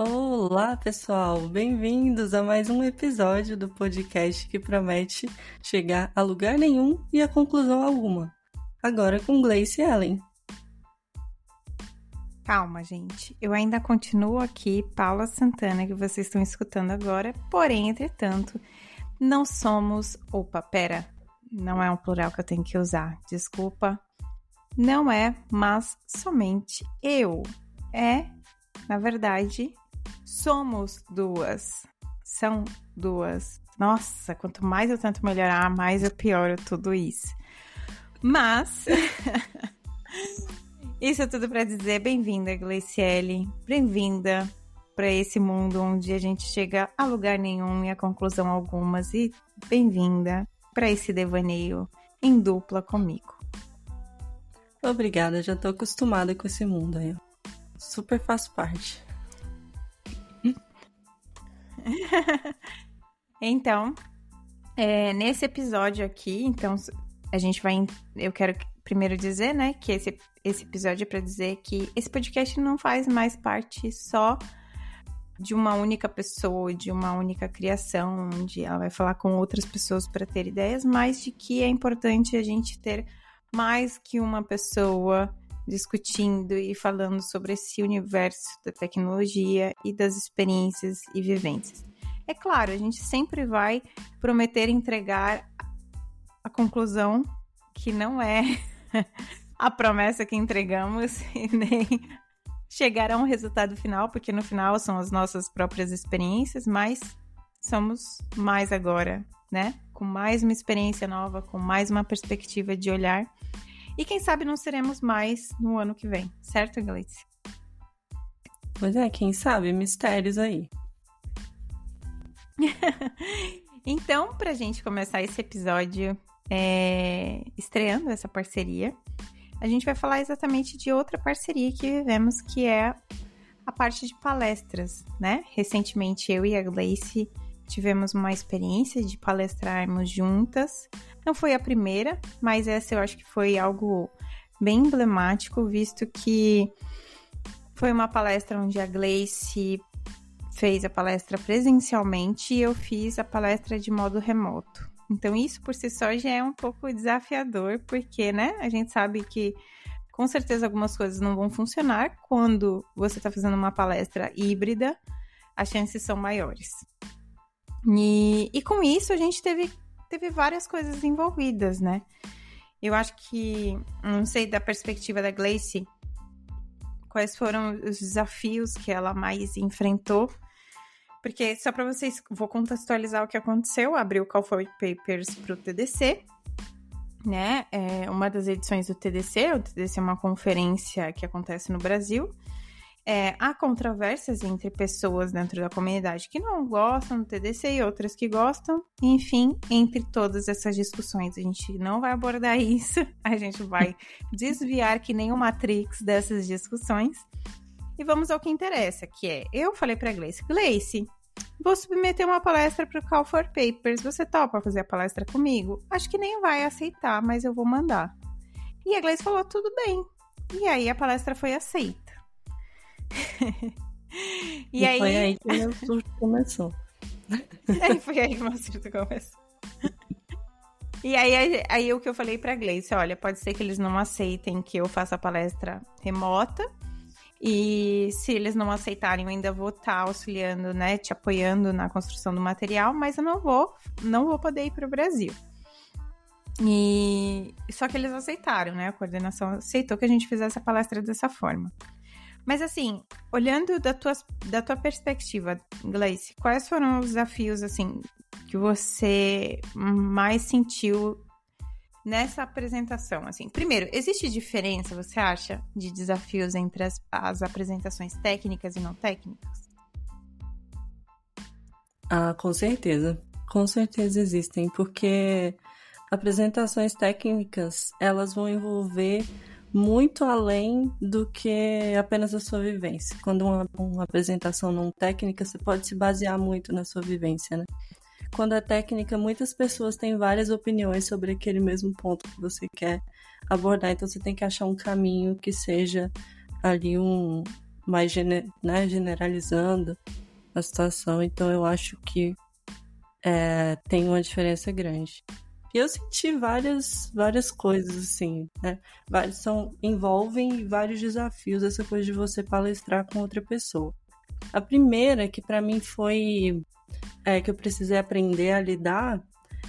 Olá, pessoal! Bem-vindos a mais um episódio do podcast que promete chegar a lugar nenhum e a conclusão alguma. Agora com Gleice Ellen. Calma, gente. Eu ainda continuo aqui, Paula Santana, que vocês estão escutando agora. Porém, entretanto, não somos. Opa, pera. Não é um plural que eu tenho que usar. Desculpa. Não é, mas somente eu. É, na verdade, somos duas. São duas. Nossa, quanto mais eu tento melhorar, mais eu pioro tudo isso. Mas. Isso é tudo para dizer bem-vinda, Gleiciele. Bem-vinda para esse mundo onde a gente chega a lugar nenhum e a conclusão algumas. E bem-vinda para esse devaneio em dupla comigo. Obrigada, já tô acostumada com esse mundo aí. Super faz parte. então, é, nesse episódio aqui, então a gente vai. Eu quero primeiro dizer, né, que esse, esse episódio é para dizer que esse podcast não faz mais parte só de uma única pessoa, de uma única criação, onde ela vai falar com outras pessoas para ter ideias, mas de que é importante a gente ter mais que uma pessoa discutindo e falando sobre esse universo da tecnologia e das experiências e vivências. É claro, a gente sempre vai prometer entregar a conclusão que não é a promessa que entregamos e nem chegar a um resultado final, porque no final são as nossas próprias experiências, mas somos mais agora, né? Com mais uma experiência nova, com mais uma perspectiva de olhar. E quem sabe não seremos mais no ano que vem, certo, Gleice? Pois é, quem sabe? Mistérios aí. então, pra gente começar esse episódio é, estreando essa parceria, a gente vai falar exatamente de outra parceria que vivemos, que é a parte de palestras, né? Recentemente eu e a Gleice tivemos uma experiência de palestrarmos juntas. Não foi a primeira, mas essa eu acho que foi algo bem emblemático, visto que foi uma palestra onde a Gleice fez a palestra presencialmente e eu fiz a palestra de modo remoto. Então, isso por si só já é um pouco desafiador, porque, né, a gente sabe que com certeza algumas coisas não vão funcionar quando você está fazendo uma palestra híbrida, as chances são maiores. E, e com isso a gente teve, teve várias coisas envolvidas, né? Eu acho que, não sei da perspectiva da Gleice, quais foram os desafios que ela mais enfrentou porque, só para vocês, vou contextualizar o que aconteceu. Abri o Call for Papers para o TDC, né? É uma das edições do TDC. O TDC é uma conferência que acontece no Brasil. É, há controvérsias entre pessoas dentro da comunidade que não gostam do TDC e outras que gostam. Enfim, entre todas essas discussões, a gente não vai abordar isso, a gente vai desviar que nem o Matrix dessas discussões. E vamos ao que interessa, que é, eu falei para Gleice, Gleice, vou submeter uma palestra para o Call for Papers, você topa fazer a palestra comigo? Acho que nem vai aceitar, mas eu vou mandar. E a Gleice falou, tudo bem. E aí a palestra foi aceita. e, e aí... foi aí que meu surto começou. aí foi aí que meu surto começou. E aí, aí, o que eu falei pra Gleice, olha, pode ser que eles não aceitem que eu faça a palestra remota, e se eles não aceitarem, eu ainda vou estar tá auxiliando, né, te apoiando na construção do material, mas eu não vou, não vou poder ir para o Brasil. E só que eles aceitaram, né? A coordenação aceitou que a gente fizesse a palestra dessa forma. Mas assim, olhando da tua, da tua perspectiva, Gleice, quais foram os desafios assim que você mais sentiu nessa apresentação? Assim, primeiro, existe diferença, você acha, de desafios entre as, as apresentações técnicas e não técnicas? Ah, com certeza. Com certeza existem, porque apresentações técnicas, elas vão envolver muito além do que apenas a sua vivência. Quando uma, uma apresentação não técnica, você pode se basear muito na sua vivência, né? Quando é técnica, muitas pessoas têm várias opiniões sobre aquele mesmo ponto que você quer abordar, então você tem que achar um caminho que seja ali um, mais né, generalizando a situação. Então eu acho que é, tem uma diferença grande. E eu senti várias, várias coisas, assim, né? Vários são, envolvem vários desafios essa coisa de você palestrar com outra pessoa. A primeira, que para mim foi é, que eu precisei aprender a lidar,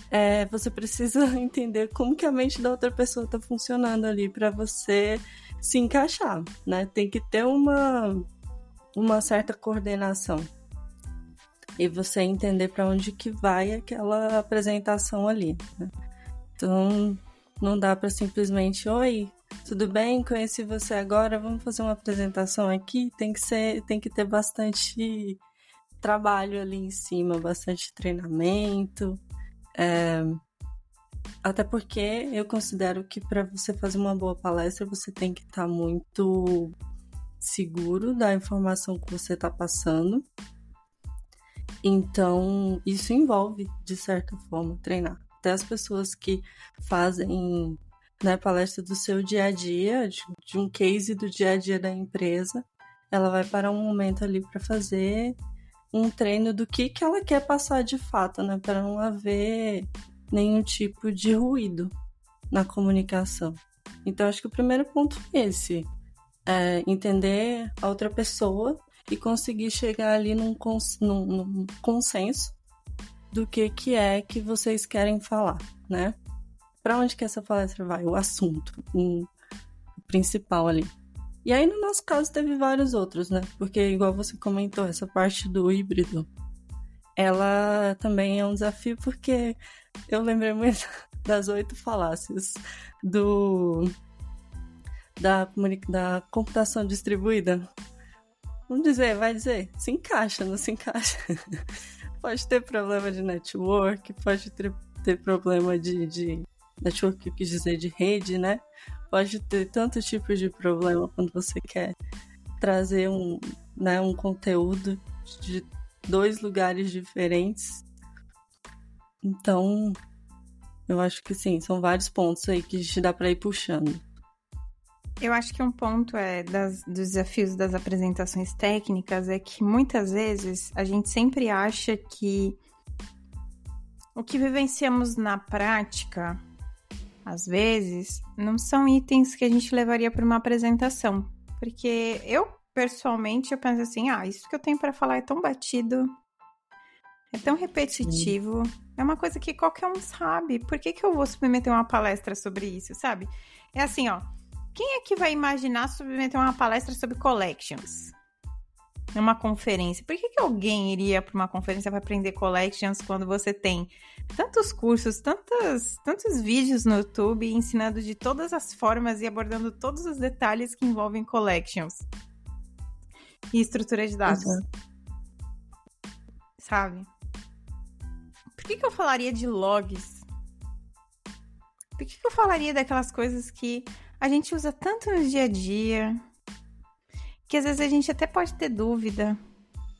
é, você precisa entender como que a mente da outra pessoa está funcionando ali para você se encaixar, né? Tem que ter uma, uma certa coordenação e você entender para onde que vai aquela apresentação ali. Né? Então, não dá para simplesmente, oi, tudo bem? Conheci você agora, vamos fazer uma apresentação aqui. Tem que ser, tem que ter bastante trabalho ali em cima, bastante treinamento. É... Até porque eu considero que para você fazer uma boa palestra, você tem que estar tá muito seguro da informação que você está passando então, isso envolve, de certa forma, treinar. Até as pessoas que fazem né, palestra do seu dia a dia, de, de um case do dia a dia da empresa, ela vai parar um momento ali para fazer um treino do que, que ela quer passar de fato, né? Para não haver nenhum tipo de ruído na comunicação. Então, acho que o primeiro ponto é esse: é entender a outra pessoa e conseguir chegar ali num, cons num, num consenso do que, que é que vocês querem falar, né? Para onde que essa palestra vai? O assunto, o principal ali. E aí, no nosso caso, teve vários outros, né? Porque, igual você comentou, essa parte do híbrido, ela também é um desafio, porque eu lembrei muito das oito falácias do da, da computação distribuída, Vamos dizer, vai dizer, se encaixa, não se encaixa. pode ter problema de network, pode ter, ter problema de, de network, eu quis dizer, de rede, né? Pode ter tanto tipo de problema quando você quer trazer um, né, um conteúdo de dois lugares diferentes. Então, eu acho que sim, são vários pontos aí que a gente dá para ir puxando. Eu acho que um ponto é das, dos desafios das apresentações técnicas é que muitas vezes a gente sempre acha que o que vivenciamos na prática, às vezes, não são itens que a gente levaria para uma apresentação. Porque eu, pessoalmente, eu penso assim, ah, isso que eu tenho para falar é tão batido, é tão repetitivo, Sim. é uma coisa que qualquer um sabe. Por que, que eu vou submeter uma palestra sobre isso, sabe? É assim, ó quem é que vai imaginar submeter uma palestra sobre collections? Uma conferência. Por que, que alguém iria para uma conferência para aprender collections quando você tem tantos cursos, tantos, tantos vídeos no YouTube ensinando de todas as formas e abordando todos os detalhes que envolvem collections e estrutura de dados? Uhum. Sabe? Por que, que eu falaria de logs? Por que, que eu falaria daquelas coisas que a gente usa tanto no dia a dia que às vezes a gente até pode ter dúvida,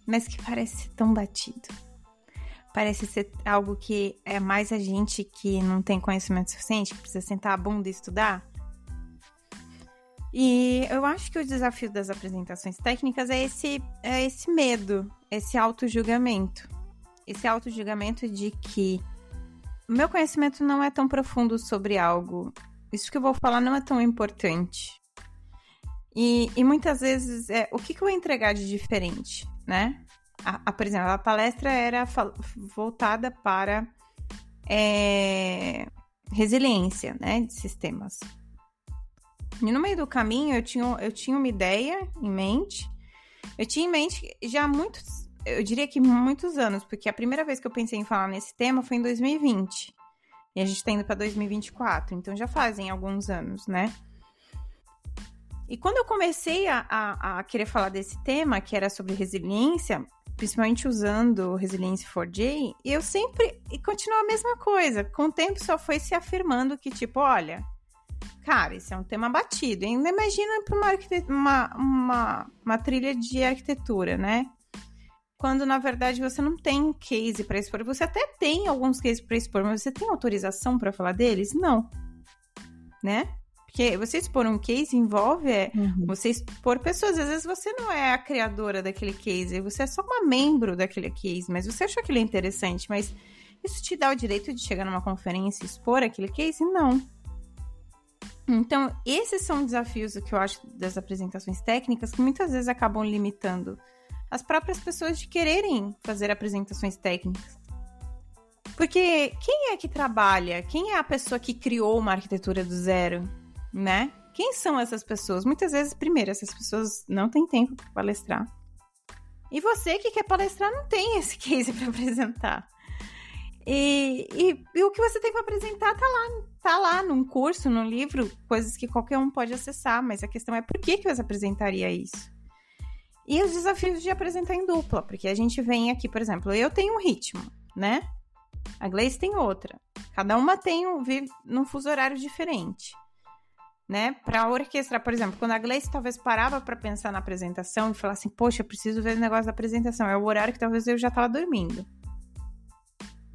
mas que parece ser tão batido. Parece ser algo que é mais a gente que não tem conhecimento suficiente, que precisa sentar a bunda e estudar. E eu acho que o desafio das apresentações técnicas é esse, é esse medo, esse auto-julgamento. Esse auto-julgamento de que o meu conhecimento não é tão profundo sobre algo isso que eu vou falar não é tão importante. E, e muitas vezes, é, o que, que eu vou entregar de diferente, né? A, a por exemplo, a palestra era voltada para é, resiliência, né, de sistemas. E no meio do caminho, eu tinha, eu tinha uma ideia em mente. Eu tinha em mente já muitos, eu diria que muitos anos, porque a primeira vez que eu pensei em falar nesse tema foi em 2020. E a gente tá indo para 2024, então já fazem alguns anos, né? E quando eu comecei a, a, a, querer falar desse tema, que era sobre resiliência, principalmente usando Resiliência 4J, eu sempre. E continua a mesma coisa. Com o tempo só foi se afirmando que, tipo, olha, cara, isso é um tema batido. Ainda imagina para uma, uma, uma, uma trilha de arquitetura, né? Quando na verdade você não tem case para expor. Você até tem alguns cases para expor, mas você tem autorização para falar deles? Não. Né? Porque você expor um case envolve é, uhum. você expor pessoas. Às vezes você não é a criadora daquele case, você é só uma membro daquele case, mas você achou aquilo interessante, mas isso te dá o direito de chegar numa conferência e expor aquele case? Não. Então, esses são desafios que eu acho das apresentações técnicas que muitas vezes acabam limitando as próprias pessoas de quererem fazer apresentações técnicas. Porque quem é que trabalha? Quem é a pessoa que criou uma arquitetura do zero, né? Quem são essas pessoas? Muitas vezes, primeiro, essas pessoas não têm tempo para palestrar. E você que quer palestrar não tem esse case para apresentar. E, e, e, o que você tem para apresentar tá lá, tá lá num curso, num livro, coisas que qualquer um pode acessar, mas a questão é por que, que você apresentaria isso? E os desafios de apresentar em dupla, porque a gente vem aqui, por exemplo, eu tenho um ritmo, né? A Gleice tem outra. Cada uma tem um, vive num fuso horário diferente. Né? Para orquestrar, por exemplo, quando a Gleice talvez parava para pensar na apresentação e falar assim, poxa, preciso ver o negócio da apresentação, é o horário que talvez eu já estava dormindo.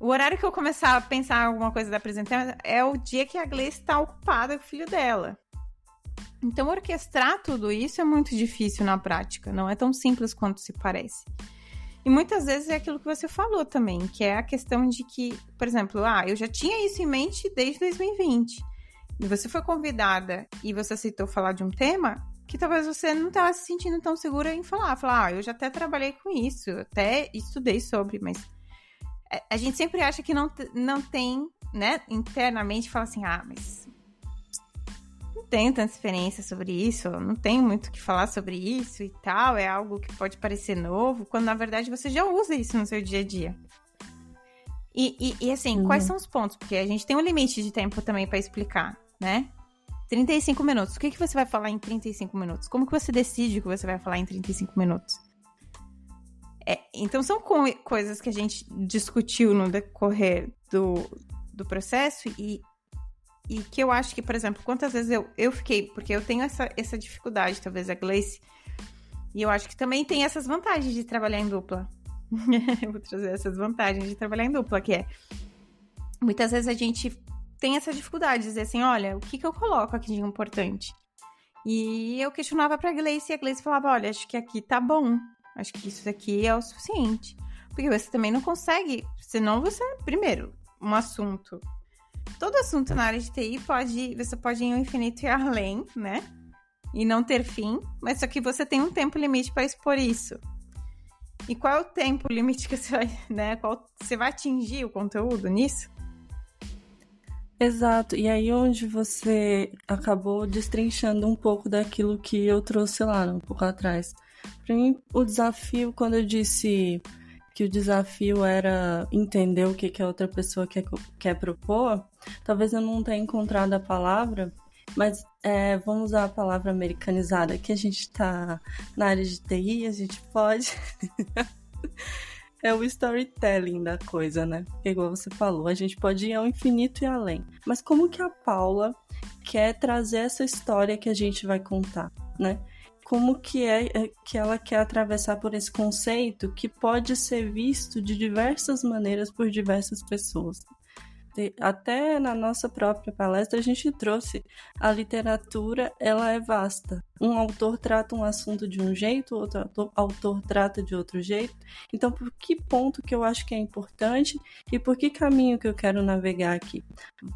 O horário que eu começar a pensar alguma coisa da apresentação é o dia que a Gleice está ocupada com o filho dela. Então, orquestrar tudo isso é muito difícil na prática, não é tão simples quanto se parece. E muitas vezes é aquilo que você falou também, que é a questão de que, por exemplo, ah, eu já tinha isso em mente desde 2020. E você foi convidada e você aceitou falar de um tema que talvez você não estava se sentindo tão segura em falar. Falar, ah, eu já até trabalhei com isso, até estudei sobre, mas a gente sempre acha que não, não tem, né, internamente, fala assim, ah, mas tenho tanta experiência sobre isso, não tenho muito o que falar sobre isso e tal, é algo que pode parecer novo, quando na verdade você já usa isso no seu dia a dia. E, e, e assim, quais são os pontos? Porque a gente tem um limite de tempo também para explicar, né? 35 minutos. O que, que você vai falar em 35 minutos? Como que você decide o que você vai falar em 35 minutos? É, então, são co coisas que a gente discutiu no decorrer do, do processo e, e que eu acho que, por exemplo, quantas vezes eu, eu fiquei, porque eu tenho essa, essa dificuldade, talvez a Gleice, e eu acho que também tem essas vantagens de trabalhar em dupla. eu vou trazer essas vantagens de trabalhar em dupla, que é muitas vezes a gente tem essa dificuldade de dizer assim, olha, o que, que eu coloco aqui de importante? E eu questionava pra Gleice e a Gleice falava, olha, acho que aqui tá bom. Acho que isso aqui é o suficiente. Porque você também não consegue, senão você, primeiro, um assunto todo assunto na área de TI pode, você pode ir ao infinito e além, né? E não ter fim, mas só que você tem um tempo limite para expor isso. E qual é o tempo limite que você vai, né? Qual, você vai atingir o conteúdo nisso? Exato, e aí onde você acabou destrinchando um pouco daquilo que eu trouxe lá, um pouco atrás. Para mim, o desafio, quando eu disse que o desafio era entender o que, que a outra pessoa quer, quer propor, talvez eu não tenha encontrado a palavra, mas é, vamos usar a palavra americanizada, que a gente está na área de TI, a gente pode. é o storytelling da coisa, né? Igual você falou, a gente pode ir ao infinito e além. Mas como que a Paula quer trazer essa história que a gente vai contar, né? Como que é, é que ela quer atravessar por esse conceito que pode ser visto de diversas maneiras por diversas pessoas. Até na nossa própria palestra a gente trouxe a literatura, ela é vasta. Um autor trata um assunto de um jeito, outro autor, trata de outro jeito. Então, por que ponto que eu acho que é importante e por que caminho que eu quero navegar aqui?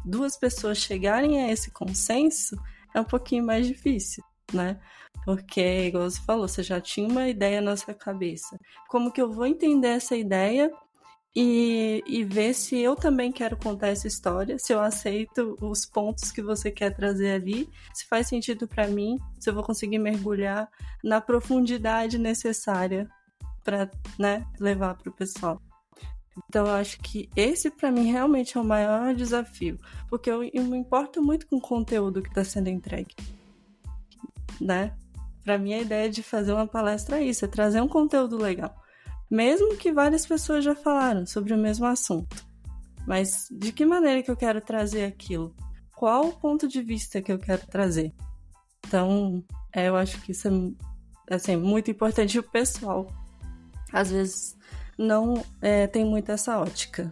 Duas pessoas chegarem a esse consenso é um pouquinho mais difícil, né? Porque, igual você falou, você já tinha uma ideia na sua cabeça. Como que eu vou entender essa ideia e, e ver se eu também quero contar essa história, se eu aceito os pontos que você quer trazer ali, se faz sentido para mim, se eu vou conseguir mergulhar na profundidade necessária para né, levar para o pessoal. Então eu acho que esse para mim realmente é o maior desafio, porque eu, eu me importo muito com o conteúdo que está sendo entregue, né? Para mim, a ideia de fazer uma palestra é isso: é trazer um conteúdo legal. Mesmo que várias pessoas já falaram sobre o mesmo assunto. Mas de que maneira que eu quero trazer aquilo? Qual o ponto de vista que eu quero trazer? Então, é, eu acho que isso é assim, muito importante. o pessoal, às vezes, não é, tem muito essa ótica.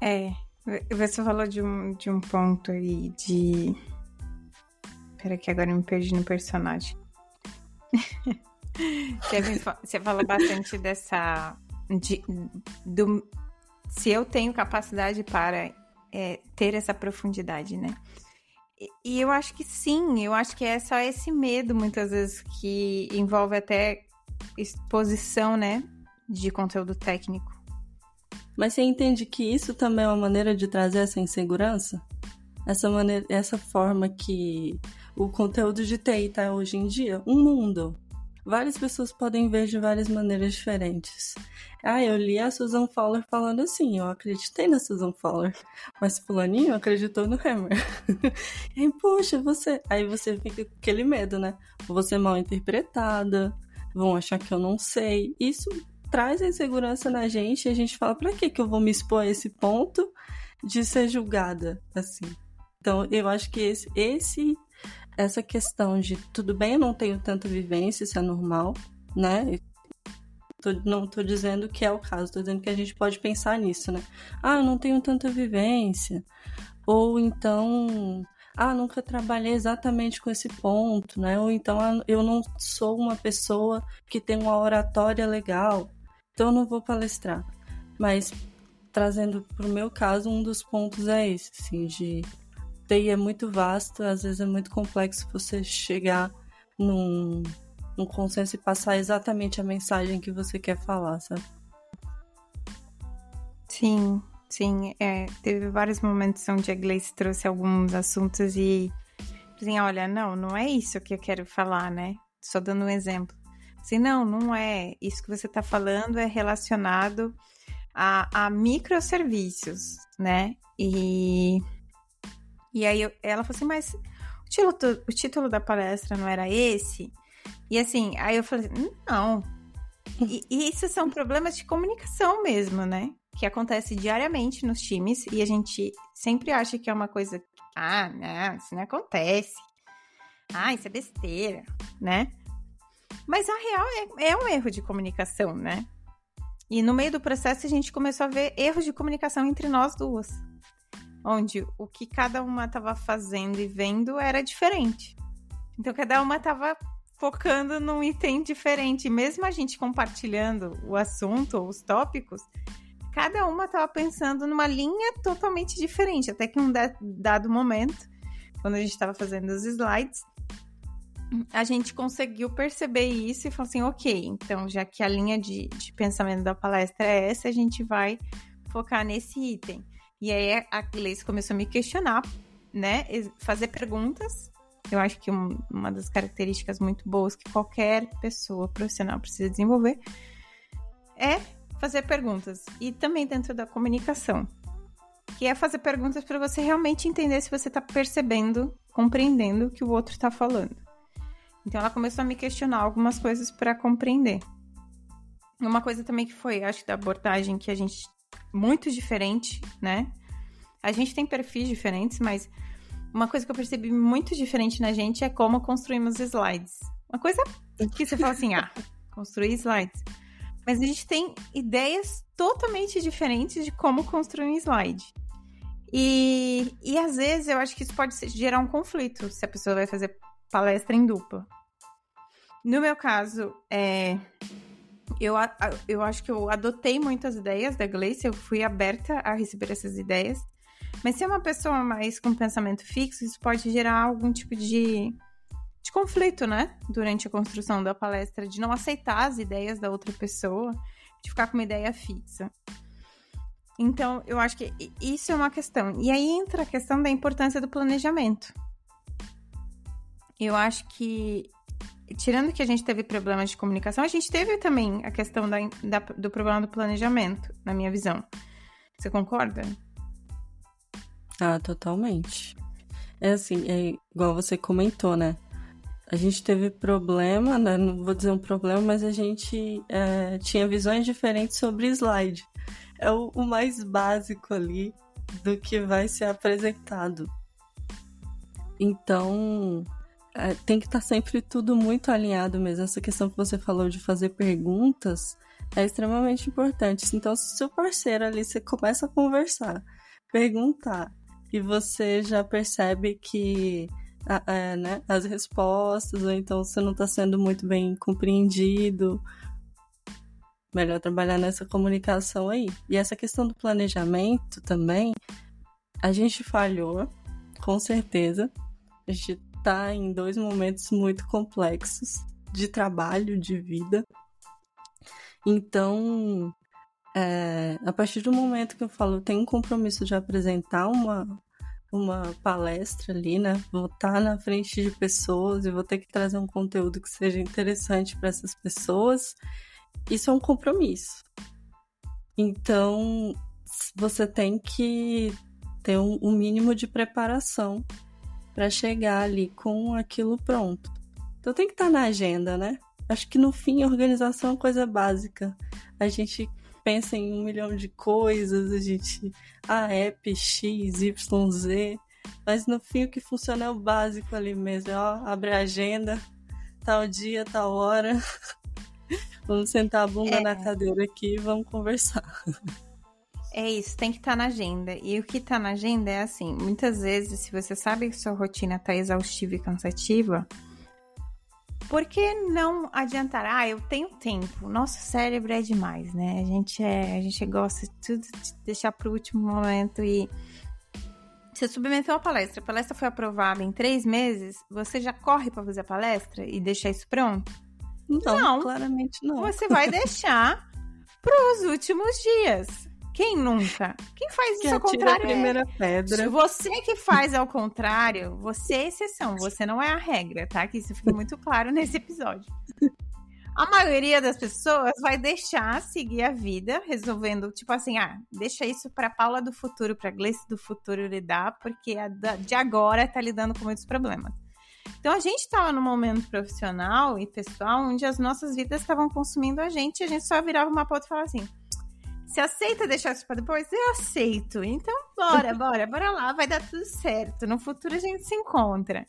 É, Você falou de um, de um ponto aí de. Pera que agora eu me perdi no personagem. você fala bastante dessa. De, do, se eu tenho capacidade para é, ter essa profundidade, né? E, e eu acho que sim, eu acho que é só esse medo, muitas vezes, que envolve até exposição, né? De conteúdo técnico. Mas você entende que isso também é uma maneira de trazer essa insegurança? Essa maneira, essa forma que o conteúdo de TI tá hoje em dia, um mundo. Várias pessoas podem ver de várias maneiras diferentes. Ah, eu li a Susan Fowler falando assim, eu acreditei na Susan Fowler, mas fulaninho acreditou no Hammer. e poxa, você... Aí você fica com aquele medo, né? Vou ser mal interpretada, vão achar que eu não sei. Isso traz a insegurança na gente e a gente fala, pra que que eu vou me expor a esse ponto de ser julgada, assim? Então, eu acho que esse, esse essa questão de tudo bem, eu não tenho tanta vivência, isso é normal, né? Tô, não tô dizendo que é o caso, tô dizendo que a gente pode pensar nisso, né? Ah, eu não tenho tanta vivência. Ou então, ah, nunca trabalhei exatamente com esse ponto, né? Ou então, ah, eu não sou uma pessoa que tem uma oratória legal então eu não vou palestrar. Mas trazendo para o meu caso, um dos pontos é esse, assim, de TI é muito vasto, às vezes é muito complexo você chegar num, num consenso e passar exatamente a mensagem que você quer falar, sabe? Sim, sim. É, teve vários momentos onde a Gleice trouxe alguns assuntos e assim, olha, não, não é isso que eu quero falar, né? Só dando um exemplo. Assim, não, não é. Isso que você está falando é relacionado a, a microserviços, né? E, e aí eu, ela falou assim, mas o título, o título da palestra não era esse? E assim, aí eu falei, não. E, e isso são problemas de comunicação mesmo, né? Que acontece diariamente nos times e a gente sempre acha que é uma coisa. Ah, não, isso não acontece. Ah, isso é besteira, né? Mas a real é, é um erro de comunicação, né? E no meio do processo a gente começou a ver erros de comunicação entre nós duas. Onde o que cada uma estava fazendo e vendo era diferente. Então cada uma estava focando num item diferente. Mesmo a gente compartilhando o assunto ou os tópicos, cada uma estava pensando numa linha totalmente diferente. Até que um dado momento, quando a gente estava fazendo os slides, a gente conseguiu perceber isso e falou assim, ok, então já que a linha de, de pensamento da palestra é essa, a gente vai focar nesse item. E aí a Gleice começou a me questionar, né, fazer perguntas. Eu acho que um, uma das características muito boas que qualquer pessoa profissional precisa desenvolver é fazer perguntas. E também dentro da comunicação, que é fazer perguntas para você realmente entender se você está percebendo, compreendendo o que o outro está falando. Então ela começou a me questionar algumas coisas para compreender. Uma coisa também que foi, acho, da abordagem que a gente muito diferente, né? A gente tem perfis diferentes, mas uma coisa que eu percebi muito diferente na gente é como construímos slides. Uma coisa que você fala assim, ah, construir slides. Mas a gente tem ideias totalmente diferentes de como construir um slide. E, e às vezes eu acho que isso pode gerar um conflito se a pessoa vai fazer palestra em dupla. No meu caso, é, eu, eu acho que eu adotei muitas ideias da Gleice, eu fui aberta a receber essas ideias. Mas se é uma pessoa mais com pensamento fixo, isso pode gerar algum tipo de, de conflito, né? Durante a construção da palestra, de não aceitar as ideias da outra pessoa, de ficar com uma ideia fixa. Então, eu acho que isso é uma questão. E aí entra a questão da importância do planejamento. Eu acho que, tirando que a gente teve problemas de comunicação, a gente teve também a questão da, da, do problema do planejamento, na minha visão. Você concorda? Ah, totalmente. É assim, é igual você comentou, né? A gente teve problema, né? não vou dizer um problema, mas a gente é, tinha visões diferentes sobre slide. É o, o mais básico ali do que vai ser apresentado. Então, tem que estar tá sempre tudo muito alinhado mesmo. Essa questão que você falou de fazer perguntas é extremamente importante. Então, se o seu parceiro ali, você começa a conversar, perguntar e você já percebe que é, né, as respostas, ou então você não está sendo muito bem compreendido. Melhor trabalhar nessa comunicação aí. E essa questão do planejamento também, a gente falhou, com certeza. A gente está em dois momentos muito complexos de trabalho, de vida. Então, é, a partir do momento que eu falo, eu tenho um compromisso de apresentar uma, uma palestra ali, né? Vou estar na frente de pessoas e vou ter que trazer um conteúdo que seja interessante para essas pessoas. Isso é um compromisso. Então, você tem que ter um, um mínimo de preparação para chegar ali com aquilo pronto. Então tem que estar na agenda, né? Acho que no fim, organização é uma coisa básica. A gente pensa em um milhão de coisas, a gente. Ah, app X, Y, Z. Mas no fim o que funciona é o básico ali mesmo. Ó, abre a agenda, tal dia, tal hora. vamos sentar a bunda é. na cadeira aqui e vamos conversar. É isso, tem que estar tá na agenda. E o que está na agenda é assim: muitas vezes, se você sabe que sua rotina está exaustiva e cansativa, por que não adiantar? Ah, eu tenho tempo. Nosso cérebro é demais, né? A gente é, a gente gosta de tudo de deixar para o último momento e você submeteu a palestra, a palestra foi aprovada em três meses, você já corre para fazer a palestra e deixar isso pronto? Não, não, claramente não. Você vai deixar para os últimos dias. Quem nunca? Quem faz isso ao contrário? A primeira é... pedra. Você que faz ao contrário, você é exceção, você não é a regra, tá? Que isso fica muito claro nesse episódio. A maioria das pessoas vai deixar seguir a vida, resolvendo, tipo assim, ah, deixa isso para Paula do futuro, para Gleice do futuro lidar, porque a de agora tá lidando com muitos problemas. Então a gente estava num momento profissional e pessoal onde as nossas vidas estavam consumindo a gente, e a gente só virava uma pauta e falava assim: você aceita deixar isso pra depois? Eu aceito. Então, bora, bora, bora lá, vai dar tudo certo. No futuro a gente se encontra.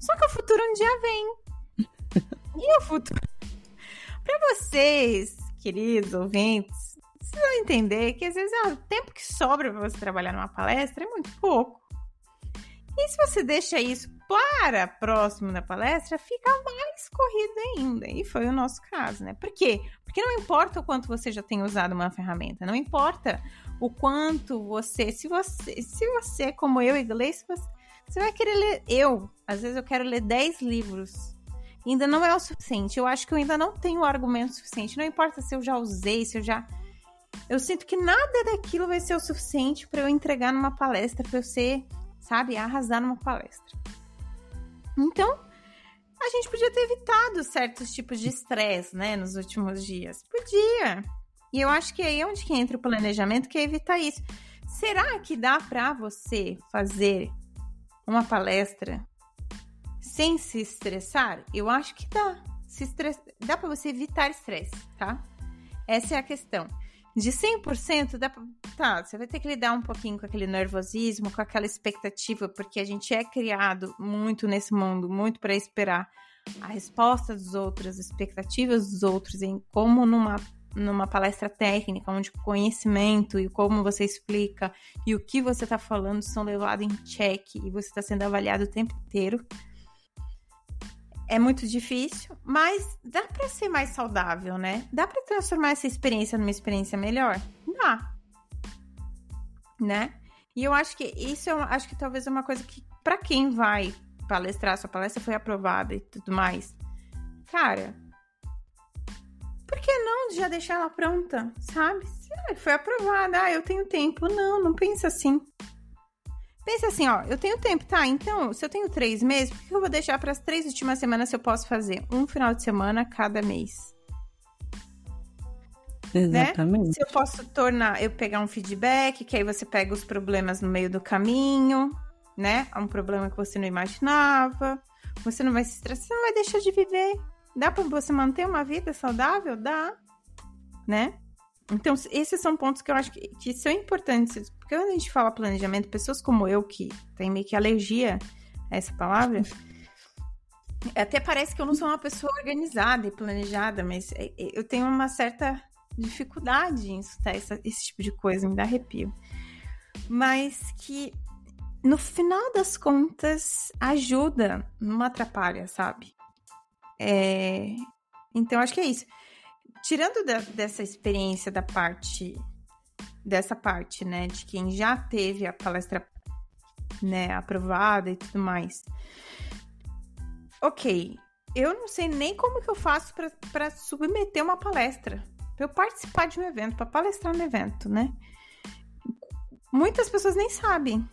Só que o futuro um dia vem. E o futuro. Pra vocês, queridos ouvintes, vocês vão entender que às vezes ah, o tempo que sobra pra você trabalhar numa palestra é muito pouco. E se você deixa isso para próximo da palestra, fica mais corrido ainda. E foi o nosso caso, né? Por quê? Porque não importa o quanto você já tem usado uma ferramenta, não importa o quanto você, se você, se você como eu, inglês, você, você vai querer ler, eu, às vezes eu quero ler 10 livros. Ainda não é o suficiente. Eu acho que eu ainda não tenho argumento suficiente. Não importa se eu já usei, se eu já eu sinto que nada daquilo vai ser o suficiente para eu entregar numa palestra, para eu ser sabe? Arrasar numa palestra. Então, a gente podia ter evitado certos tipos de estresse, né, nos últimos dias. Podia. E eu acho que é onde que entra o planejamento, que é evitar isso. Será que dá para você fazer uma palestra sem se estressar? Eu acho que dá. Se estress... Dá para você evitar estresse, tá? Essa é a questão de 100%, dá pra, tá, você vai ter que lidar um pouquinho com aquele nervosismo, com aquela expectativa, porque a gente é criado muito nesse mundo, muito para esperar a resposta dos outros, as expectativas dos outros, em como numa numa palestra técnica, onde o conhecimento e como você explica e o que você está falando são levados em check e você está sendo avaliado o tempo inteiro é muito difícil, mas dá para ser mais saudável, né? Dá para transformar essa experiência numa experiência melhor? Dá. Né? E eu acho que isso é acho que talvez é uma coisa que para quem vai palestrar, sua palestra foi aprovada e tudo mais. Cara, por que não já deixar ela pronta, sabe? Foi aprovada, ah, eu tenho tempo. Não, não pensa assim. Pensa assim, ó, eu tenho tempo, tá? Então, se eu tenho três meses, por que eu vou deixar para as três últimas semanas se eu posso fazer um final de semana cada mês? Exatamente. Né? Se eu posso tornar, eu pegar um feedback, que aí você pega os problemas no meio do caminho, né? Um problema que você não imaginava. Você não vai se estressar, você não vai deixar de viver. Dá para você manter uma vida saudável? Dá, né? Então, esses são pontos que eu acho que, que são importantes. Porque quando a gente fala planejamento, pessoas como eu, que tem meio que alergia a essa palavra, até parece que eu não sou uma pessoa organizada e planejada, mas é, é, eu tenho uma certa dificuldade em escutar essa, esse tipo de coisa, me dá arrepio. mas que no final das contas ajuda, não atrapalha, sabe? É... Então acho que é isso. Tirando da, dessa experiência da parte dessa parte, né, de quem já teve a palestra né, aprovada e tudo mais. Ok, eu não sei nem como que eu faço para submeter uma palestra, para eu participar de um evento, para palestrar no evento, né? Muitas pessoas nem sabem.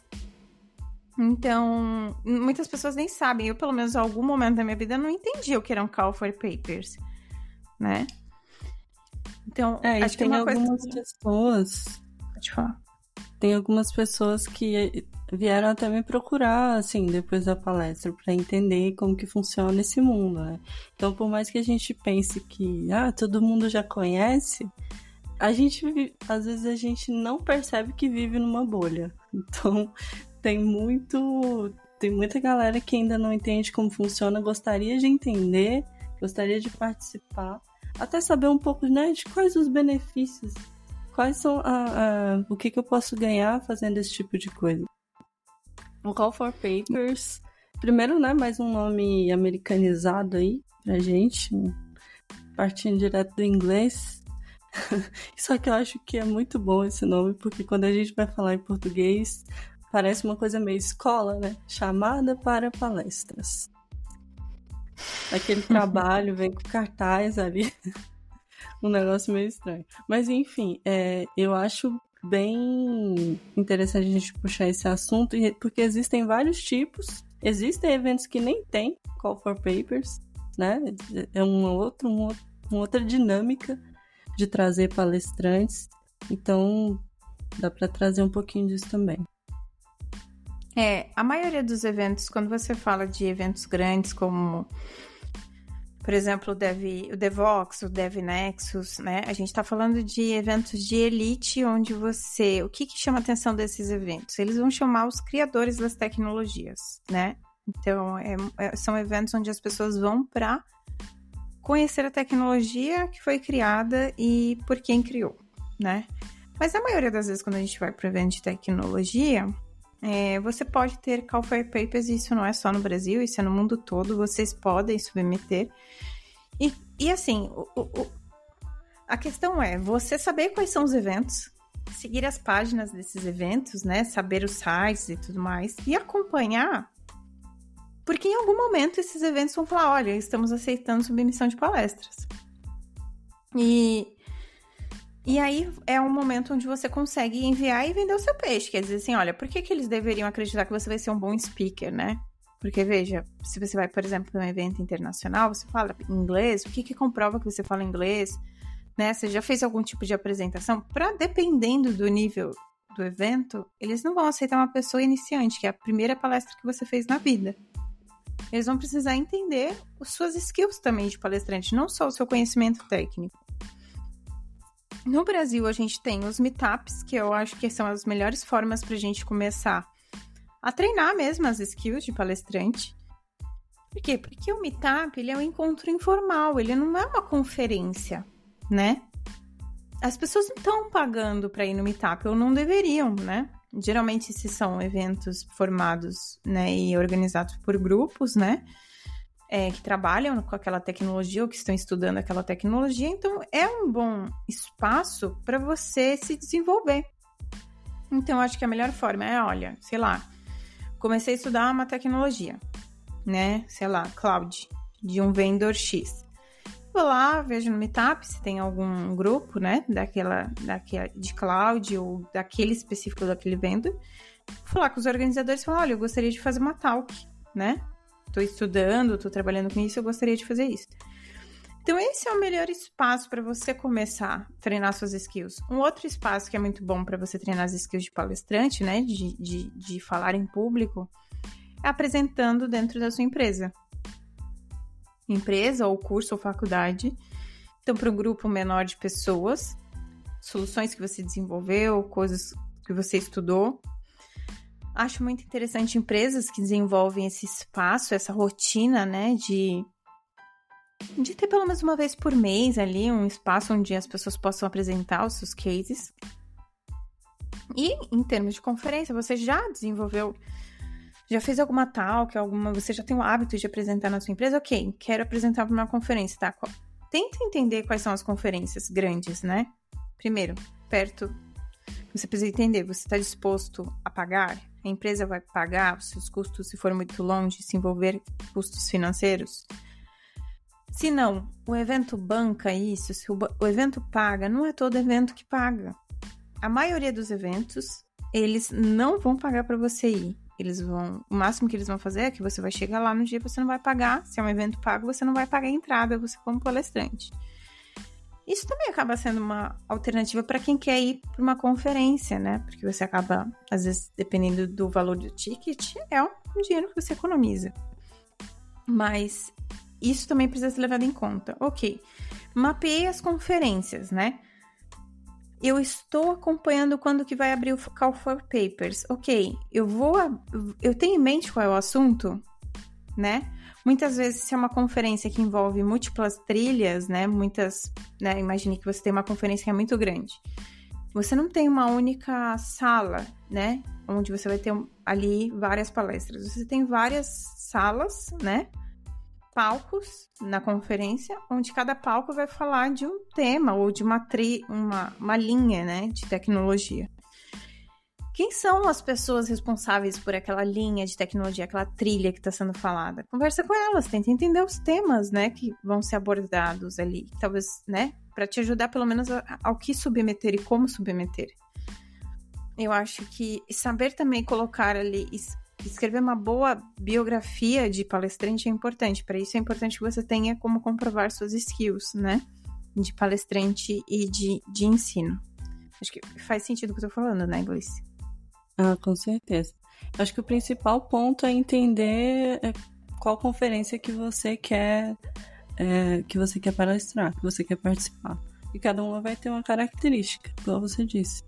Então, muitas pessoas nem sabem. Eu, pelo menos, em algum momento da minha vida, não entendi o que era um call for papers, né? Então, é, acho que tem algumas coisa... pessoas. Pode falar. Tem algumas pessoas que vieram até me procurar, assim, depois da palestra, para entender como que funciona esse mundo, né? Então, por mais que a gente pense que, ah, todo mundo já conhece, a gente, às vezes, a gente não percebe que vive numa bolha. Então, tem muito, tem muita galera que ainda não entende como funciona, gostaria de entender, gostaria de participar, até saber um pouco, né, de quais os benefícios, quais são a, a o que, que eu posso ganhar fazendo esse tipo de coisa. O Call for Papers, primeiro, né, mais um nome americanizado aí pra gente, partindo direto do inglês. Só que eu acho que é muito bom esse nome, porque quando a gente vai falar em português, parece uma coisa meio escola, né? Chamada para palestras. Aquele trabalho vem com cartaz ali. um negócio meio estranho. Mas enfim, é, eu acho bem interessante a gente puxar esse assunto, porque existem vários tipos. Existem eventos que nem tem call for papers, né? É uma outra, uma, uma outra dinâmica de trazer palestrantes. Então, dá para trazer um pouquinho disso também. É, a maioria dos eventos, quando você fala de eventos grandes como por exemplo, o, Dev, o Devox, o DevNexus, né? A gente está falando de eventos de elite, onde você. O que, que chama a atenção desses eventos? Eles vão chamar os criadores das tecnologias, né? Então, é, é, são eventos onde as pessoas vão para conhecer a tecnologia que foi criada e por quem criou, né? Mas a maioria das vezes, quando a gente vai para evento de tecnologia, é, você pode ter call for papers, e isso não é só no Brasil, isso é no mundo todo, vocês podem submeter. E, e assim, o, o, a questão é você saber quais são os eventos, seguir as páginas desses eventos, né? Saber os sites e tudo mais, e acompanhar, porque em algum momento esses eventos vão falar: olha, estamos aceitando submissão de palestras. E e aí é um momento onde você consegue enviar e vender o seu peixe. Quer dizer assim, olha, por que, que eles deveriam acreditar que você vai ser um bom speaker, né? Porque, veja, se você vai, por exemplo, para um evento internacional, você fala inglês, o que, que comprova que você fala inglês? Né? Você já fez algum tipo de apresentação? Para dependendo do nível do evento, eles não vão aceitar uma pessoa iniciante, que é a primeira palestra que você fez na vida. Eles vão precisar entender as suas skills também de palestrante, não só o seu conhecimento técnico. No Brasil, a gente tem os meetups, que eu acho que são as melhores formas para a gente começar a treinar mesmo as skills de palestrante. Por quê? Porque o meetup ele é um encontro informal, ele não é uma conferência, né? As pessoas não estão pagando para ir no meetup, ou não deveriam, né? Geralmente, se são eventos formados né, e organizados por grupos, né? É, que trabalham com aquela tecnologia ou que estão estudando aquela tecnologia, então é um bom espaço para você se desenvolver. Então, acho que a melhor forma é, olha, sei lá, comecei a estudar uma tecnologia, né? Sei lá, cloud, de um vendor X. Vou lá, vejo no Meetup se tem algum grupo, né, daquela, daquela de cloud ou daquele específico daquele vendor. Vou falar com os organizadores e falar, olha, eu gostaria de fazer uma talk, né? Estou estudando, estou trabalhando com isso, eu gostaria de fazer isso. Então, esse é o melhor espaço para você começar a treinar suas skills. Um outro espaço que é muito bom para você treinar as skills de palestrante, né? De, de, de falar em público, é apresentando dentro da sua empresa. Empresa, ou curso, ou faculdade. Então, para um grupo menor de pessoas, soluções que você desenvolveu, coisas que você estudou, Acho muito interessante empresas que desenvolvem esse espaço, essa rotina, né, de de ter pelo menos uma vez por mês ali um espaço onde as pessoas possam apresentar os seus cases. E em termos de conferência, você já desenvolveu, já fez alguma talk, alguma, você já tem o hábito de apresentar na sua empresa? Ok, quero apresentar para uma conferência, tá? Tenta entender quais são as conferências grandes, né? Primeiro, perto. Você precisa entender, você está disposto a pagar? A empresa vai pagar os seus custos se for muito longe, se envolver custos financeiros? Se não, o evento banca isso, se o, o evento paga, não é todo evento que paga. A maioria dos eventos, eles não vão pagar para você ir. Eles vão, o máximo que eles vão fazer é que você vai chegar lá no dia, você não vai pagar. Se é um evento pago, você não vai pagar a entrada, você como palestrante. Isso também acaba sendo uma alternativa para quem quer ir para uma conferência, né? Porque você acaba, às vezes, dependendo do valor do ticket, é um dinheiro que você economiza. Mas isso também precisa ser levado em conta. Ok, mapeei as conferências, né? Eu estou acompanhando quando que vai abrir o Call for Papers. Ok, eu vou. Eu tenho em mente qual é o assunto, né? Muitas vezes, se é uma conferência que envolve múltiplas trilhas, né? Muitas. Né, imagine que você tem uma conferência que é muito grande. Você não tem uma única sala, né? Onde você vai ter ali várias palestras. Você tem várias salas, né? palcos na conferência, onde cada palco vai falar de um tema ou de uma, tri, uma, uma linha né, de tecnologia. Quem são as pessoas responsáveis por aquela linha de tecnologia, aquela trilha que está sendo falada? Conversa com elas, tenta entender os temas, né, que vão ser abordados ali, talvez, né, para te ajudar pelo menos ao que submeter e como submeter. Eu acho que saber também colocar ali escrever uma boa biografia de palestrante é importante. Para isso é importante que você tenha como comprovar suas skills, né? De palestrante e de, de ensino. Acho que faz sentido o que eu tô falando, né, Gleice? Ah, com certeza. Acho que o principal ponto é entender é, qual conferência que você quer é, que você quer palestrar, que você quer participar. E cada uma vai ter uma característica, igual você disse.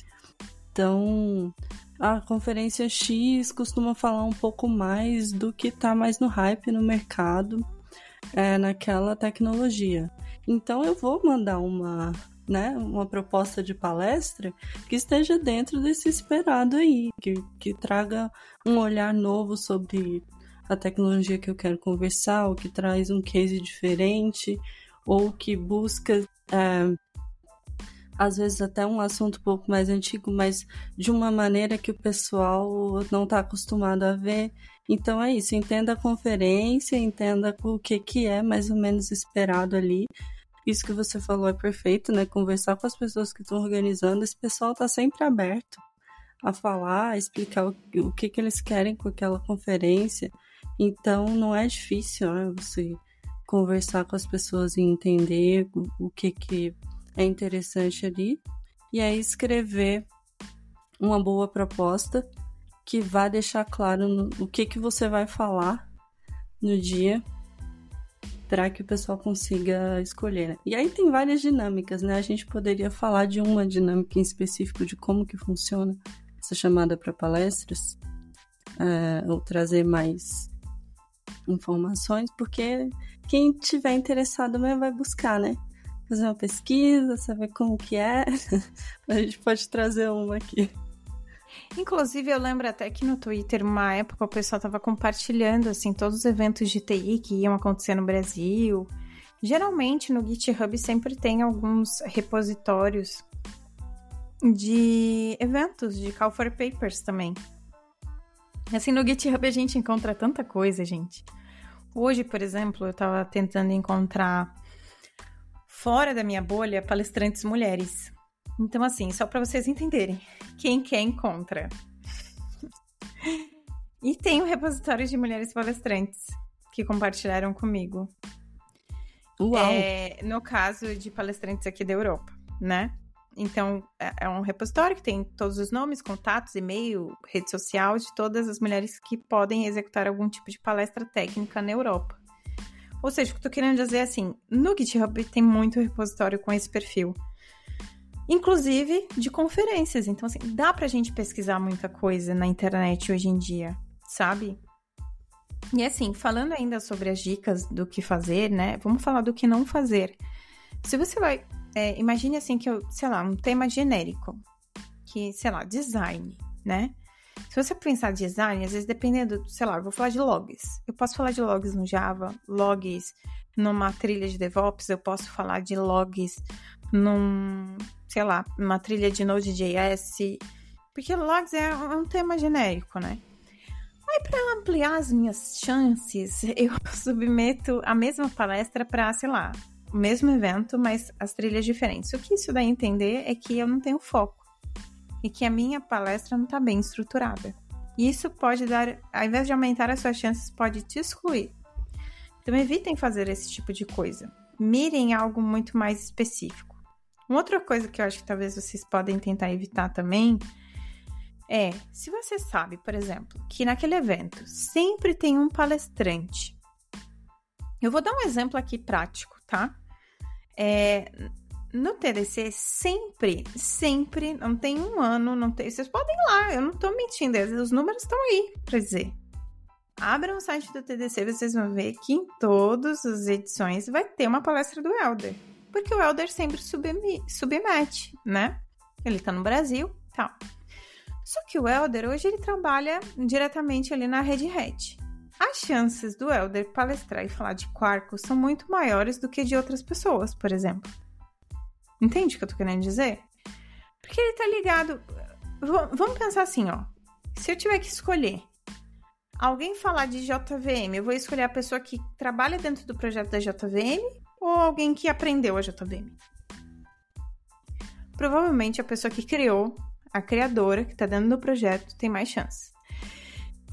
Então, a conferência X costuma falar um pouco mais do que está mais no hype no mercado, é, naquela tecnologia. Então eu vou mandar uma, né, uma proposta de palestra que esteja dentro desse esperado aí, que, que traga um olhar novo sobre a tecnologia que eu quero conversar, ou que traz um case diferente, ou que busca é, às vezes até um assunto um pouco mais antigo, mas de uma maneira que o pessoal não está acostumado a ver. Então é isso, entenda a conferência, entenda o que, que é mais ou menos esperado ali. Isso que você falou é perfeito, né? Conversar com as pessoas que estão organizando, esse pessoal está sempre aberto a falar, a explicar o, o que, que eles querem com aquela conferência. Então não é difícil né? você conversar com as pessoas e entender o, o que, que é interessante ali. E aí escrever uma boa proposta que vá deixar claro no, o que, que você vai falar no dia para que o pessoal consiga escolher. Né? E aí tem várias dinâmicas, né? A gente poderia falar de uma dinâmica em específico de como que funciona essa chamada para palestras, é, ou trazer mais informações, porque quem tiver interessado mesmo vai buscar, né? fazer uma pesquisa, saber como que é. a gente pode trazer uma aqui. Inclusive, eu lembro até que no Twitter, uma época, o pessoal tava compartilhando, assim, todos os eventos de TI que iam acontecer no Brasil. Geralmente, no GitHub sempre tem alguns repositórios de eventos, de Call for Papers também. Assim, no GitHub a gente encontra tanta coisa, gente. Hoje, por exemplo, eu tava tentando encontrar fora da minha bolha palestrantes mulheres. Então, assim, só para vocês entenderem, quem quer encontra. e tem o um repositório de mulheres palestrantes que compartilharam comigo. Uau! É, no caso de palestrantes aqui da Europa, né? Então, é, é um repositório que tem todos os nomes, contatos, e-mail, rede social de todas as mulheres que podem executar algum tipo de palestra técnica na Europa. Ou seja, o que eu tô querendo dizer é assim, no GitHub tem muito repositório com esse perfil. Inclusive de conferências. Então, assim, dá pra gente pesquisar muita coisa na internet hoje em dia, sabe? E assim, falando ainda sobre as dicas do que fazer, né? Vamos falar do que não fazer. Se você vai. É, imagine assim que eu, sei lá, um tema genérico. que, sei lá, design, né? Se você pensar design, às vezes dependendo, sei lá, eu vou falar de logs. Eu posso falar de logs no Java, logs numa trilha de DevOps, eu posso falar de logs num, sei lá, uma trilha de Node.js, porque logs é um tema genérico, né? Aí, para ampliar as minhas chances, eu submeto a mesma palestra para, sei lá, o mesmo evento, mas as trilhas diferentes. O que isso dá a entender é que eu não tenho foco e que a minha palestra não está bem estruturada. E isso pode dar, ao invés de aumentar as suas chances, pode te excluir. Então, evitem fazer esse tipo de coisa. Mirem algo muito mais específico. Uma outra coisa que eu acho que talvez vocês podem tentar evitar também é, se você sabe, por exemplo, que naquele evento sempre tem um palestrante. Eu vou dar um exemplo aqui prático, tá? É, no TDC, sempre, sempre, não tem um ano, não tem. Vocês podem ir lá, eu não tô mentindo, os números estão aí pra dizer. Abram o site do TDC, vocês vão ver que em todas as edições vai ter uma palestra do Elder. Porque o Elder sempre submete, né? Ele tá no Brasil tal. Só que o Elder hoje ele trabalha diretamente ali na Red Hat. As chances do Elder palestrar e falar de Quarkus são muito maiores do que de outras pessoas, por exemplo. Entende o que eu tô querendo dizer? Porque ele tá ligado. V vamos pensar assim, ó. Se eu tiver que escolher alguém falar de JVM, eu vou escolher a pessoa que trabalha dentro do projeto da JVM ou alguém que aprendeu a JVM? Provavelmente a pessoa que criou a criadora, que está dentro do projeto, tem mais chance.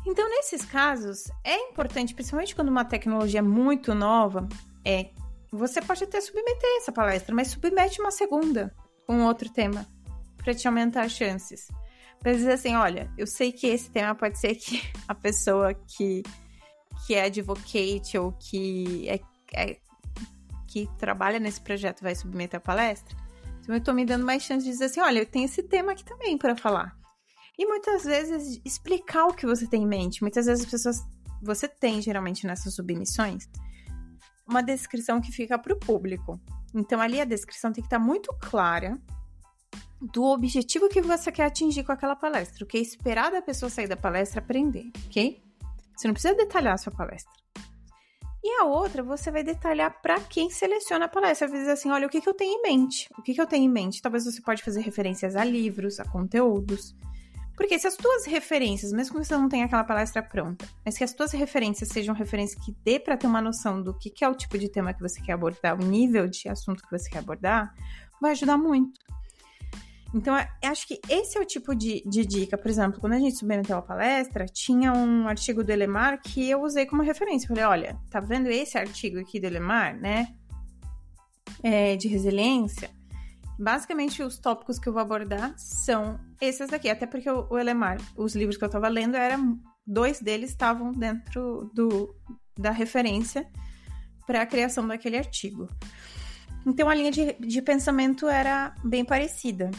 Então, nesses casos, é importante, principalmente quando uma tecnologia é muito nova, é você pode até submeter essa palestra, mas submete uma segunda com outro tema para te aumentar as chances. Para dizer assim, olha, eu sei que esse tema pode ser que a pessoa que, que é advocate ou que é, é que trabalha nesse projeto vai submeter a palestra, então eu tô me dando mais chance de dizer assim, olha, eu tenho esse tema aqui também para falar. E muitas vezes explicar o que você tem em mente. Muitas vezes as pessoas você tem geralmente nessas submissões uma descrição que fica para o público. Então ali a descrição tem que estar tá muito clara do objetivo que você quer atingir com aquela palestra, o que é esperar da pessoa sair da palestra aprender, ok? Você não precisa detalhar a sua palestra. E a outra, você vai detalhar para quem seleciona a palestra. Vai dizer assim, olha, o que, que eu tenho em mente? O que, que eu tenho em mente? Talvez você pode fazer referências a livros, a conteúdos. Porque se as tuas referências, mesmo que você não tenha aquela palestra pronta, mas que as tuas referências sejam referências que dê para ter uma noção do que, que é o tipo de tema que você quer abordar, o nível de assunto que você quer abordar, vai ajudar muito. Então, acho que esse é o tipo de, de, dica. Por exemplo, quando a gente submeteu a palestra, tinha um artigo do Elemar que eu usei como referência. falei, olha, tá vendo esse artigo aqui do Elemar, né? É, de resiliência? Basicamente, os tópicos que eu vou abordar são esses daqui. Até porque o, Elemar, os livros que eu tava lendo, eram dois deles estavam dentro do, da referência para a criação daquele artigo. Então, a linha de, de pensamento era bem parecida.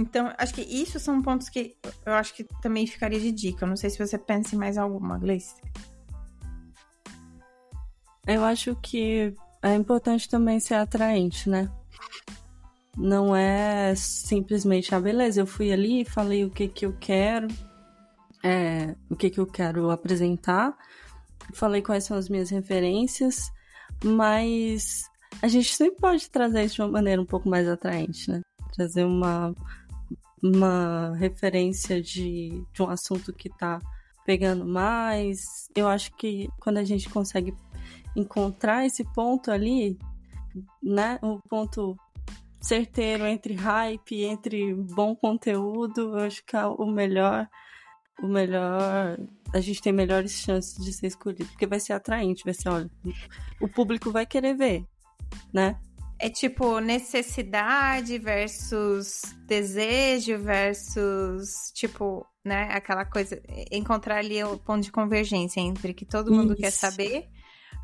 Então, acho que isso são pontos que eu acho que também ficaria de dica. Eu não sei se você pensa em mais alguma, Gleice. Eu acho que é importante também ser atraente, né? Não é simplesmente, ah, beleza, eu fui ali, falei o que que eu quero, é, o que que eu quero apresentar, falei quais são as minhas referências, mas a gente sempre pode trazer isso de uma maneira um pouco mais atraente, né? Trazer uma, uma referência de, de um assunto que tá pegando mais. Eu acho que quando a gente consegue encontrar esse ponto ali, né? O um ponto certeiro entre hype, entre bom conteúdo, eu acho que é o melhor. O melhor. A gente tem melhores chances de ser escolhido. Porque vai ser atraente, vai ser, olha, o público vai querer ver, né? É tipo necessidade versus desejo versus, tipo, né, aquela coisa, encontrar ali o ponto de convergência entre que todo mundo Isso. quer saber,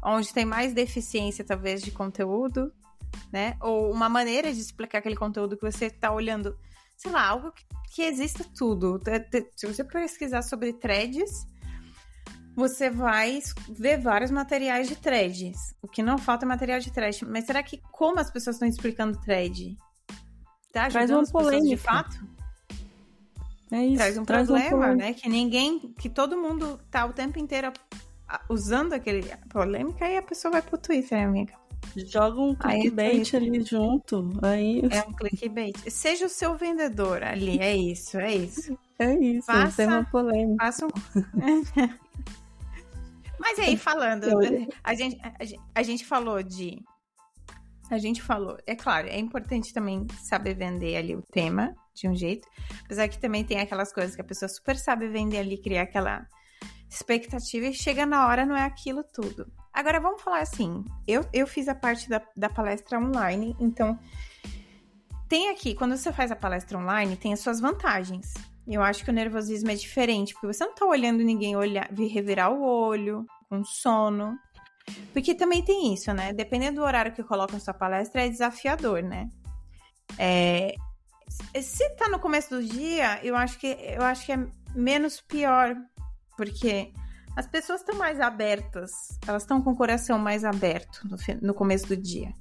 onde tem mais deficiência, talvez, de conteúdo, né? Ou uma maneira de explicar aquele conteúdo que você está olhando, sei lá, algo que, que exista tudo. Se você pesquisar sobre threads, você vai ver vários materiais de threads. O que não falta é material de thread. Mas será que como as pessoas estão explicando thread? Tá ajudando as pessoas de fato? É isso, traz um traz problema, né? Que ninguém, que todo mundo tá o tempo inteiro usando aquele polêmica e a pessoa vai pro Twitter, amiga. Joga um é clickbait ali junto. Aí É um clickbait. Seja o seu vendedor ali, é isso, é isso. é isso. Faça- Tem uma polêmica. Faça um... Mas aí, falando, a gente, a, a gente falou de. A gente falou, é claro, é importante também saber vender ali o tema de um jeito. Apesar que também tem aquelas coisas que a pessoa super sabe vender ali, criar aquela expectativa e chega na hora, não é aquilo tudo. Agora vamos falar assim: eu, eu fiz a parte da, da palestra online, então tem aqui, quando você faz a palestra online, tem as suas vantagens. Eu acho que o nervosismo é diferente, porque você não tá olhando ninguém olhar, vir revirar o olho, com sono. Porque também tem isso, né? Dependendo do horário que coloca na sua palestra, é desafiador, né? É, se tá no começo do dia, eu acho que eu acho que é menos pior, porque as pessoas estão mais abertas, elas estão com o coração mais aberto no, no começo do dia.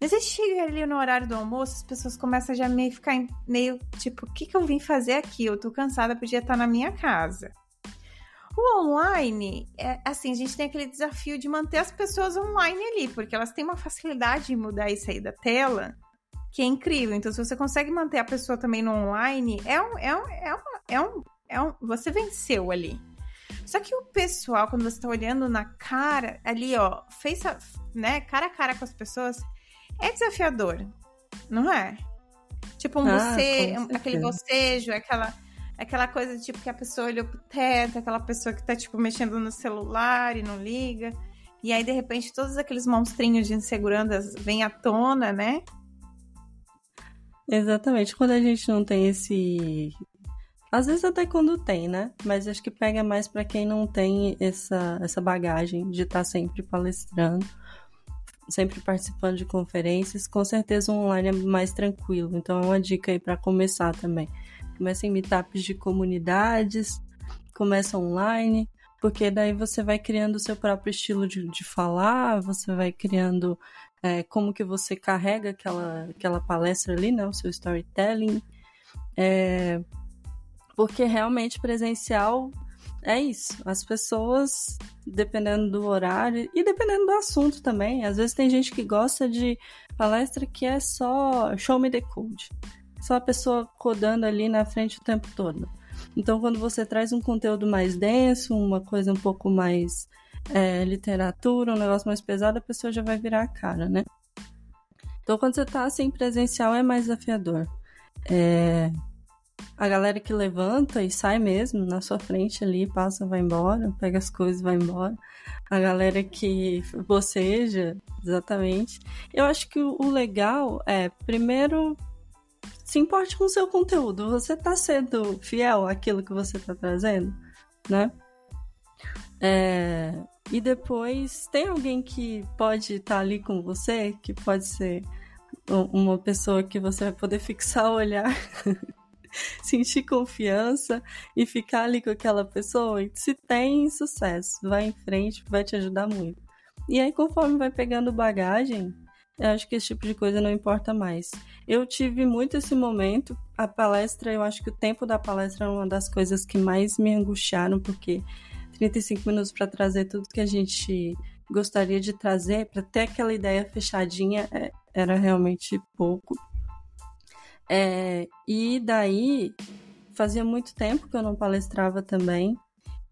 Mas aí chega ali no horário do almoço, as pessoas começam já meio ficar meio tipo, o que, que eu vim fazer aqui? Eu tô cansada, podia estar na minha casa. O online, é, assim, a gente tem aquele desafio de manter as pessoas online ali, porque elas têm uma facilidade de mudar e sair da tela que é incrível. Então, se você consegue manter a pessoa também no online, é um, é um, é uma, é um, é um, você venceu ali. Só que o pessoal, quando você tá olhando na cara, ali, ó, face, a- né, cara a cara com as pessoas, é desafiador, não é? Tipo, um Ah, você, aquele bocejo, aquela, aquela coisa tipo que a pessoa olhou pro teto, aquela pessoa que tá, tipo, mexendo no celular e não liga. E aí, de repente, todos aqueles monstrinhos de insegurança vêm à tona, né? Exatamente. Quando a gente não tem esse. Às vezes até quando tem, né? Mas acho que pega mais pra quem não tem essa, essa bagagem de estar sempre palestrando, sempre participando de conferências. Com certeza o online é mais tranquilo. Então é uma dica aí pra começar também. Começa em meetups de comunidades, começa online, porque daí você vai criando o seu próprio estilo de, de falar, você vai criando é, como que você carrega aquela, aquela palestra ali, né? O seu storytelling. É, porque realmente presencial é isso. As pessoas, dependendo do horário e dependendo do assunto também, às vezes tem gente que gosta de palestra que é só show me the code. Só a pessoa codando ali na frente o tempo todo. Então, quando você traz um conteúdo mais denso, uma coisa um pouco mais é, literatura, um negócio mais pesado, a pessoa já vai virar a cara, né? Então, quando você tá assim presencial, é mais desafiador. É, a galera que levanta e sai mesmo na sua frente ali, passa, vai embora, pega as coisas vai embora. A galera que boceja, exatamente. Eu acho que o legal é, primeiro, se importe com o seu conteúdo. Você tá sendo fiel àquilo que você tá trazendo, né? É, e depois, tem alguém que pode estar ali com você, que pode ser uma pessoa que você vai poder fixar o olhar, sentir confiança e ficar ali com aquela pessoa. Se tem sucesso, vai em frente, vai te ajudar muito. E aí, conforme vai pegando bagagem, eu acho que esse tipo de coisa não importa mais. Eu tive muito esse momento. A palestra, eu acho que o tempo da palestra é uma das coisas que mais me angustiaram, porque 35 minutos para trazer tudo que a gente gostaria de trazer, para ter aquela ideia fechadinha, é, era realmente pouco. É, e daí, fazia muito tempo que eu não palestrava também,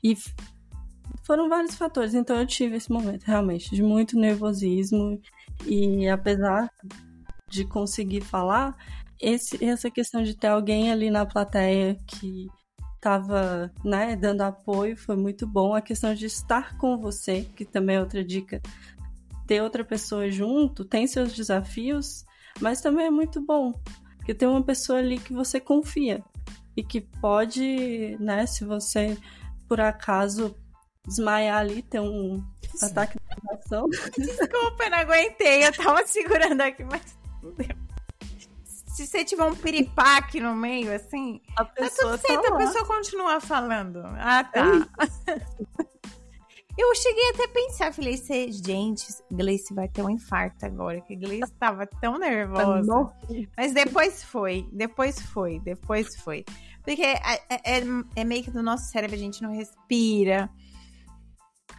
e foram vários fatores. Então, eu tive esse momento, realmente, de muito nervosismo, e apesar de conseguir falar, esse, essa questão de ter alguém ali na plateia que estava né, dando apoio foi muito bom. A questão de estar com você, que também é outra dica. Ter outra pessoa junto tem seus desafios, mas também é muito bom. Porque tem uma pessoa ali que você confia e que pode, né, se você por acaso desmaiar ali, ter um ataque de coração. Desculpa, eu não aguentei. Eu tava segurando aqui, mas não deu. Se você tiver um piripaque no meio, assim, A tá pessoa tudo certo, tá a pessoa continua falando. Ah, tá. Eu cheguei até a pensar, falei, "Cê- gente, Gleice vai ter um infarto agora, que Gleice tava tão Tá nervosa. Mas depois foi, depois foi, depois foi. Porque é, é, é, é meio que do nosso cérebro, a gente não respira,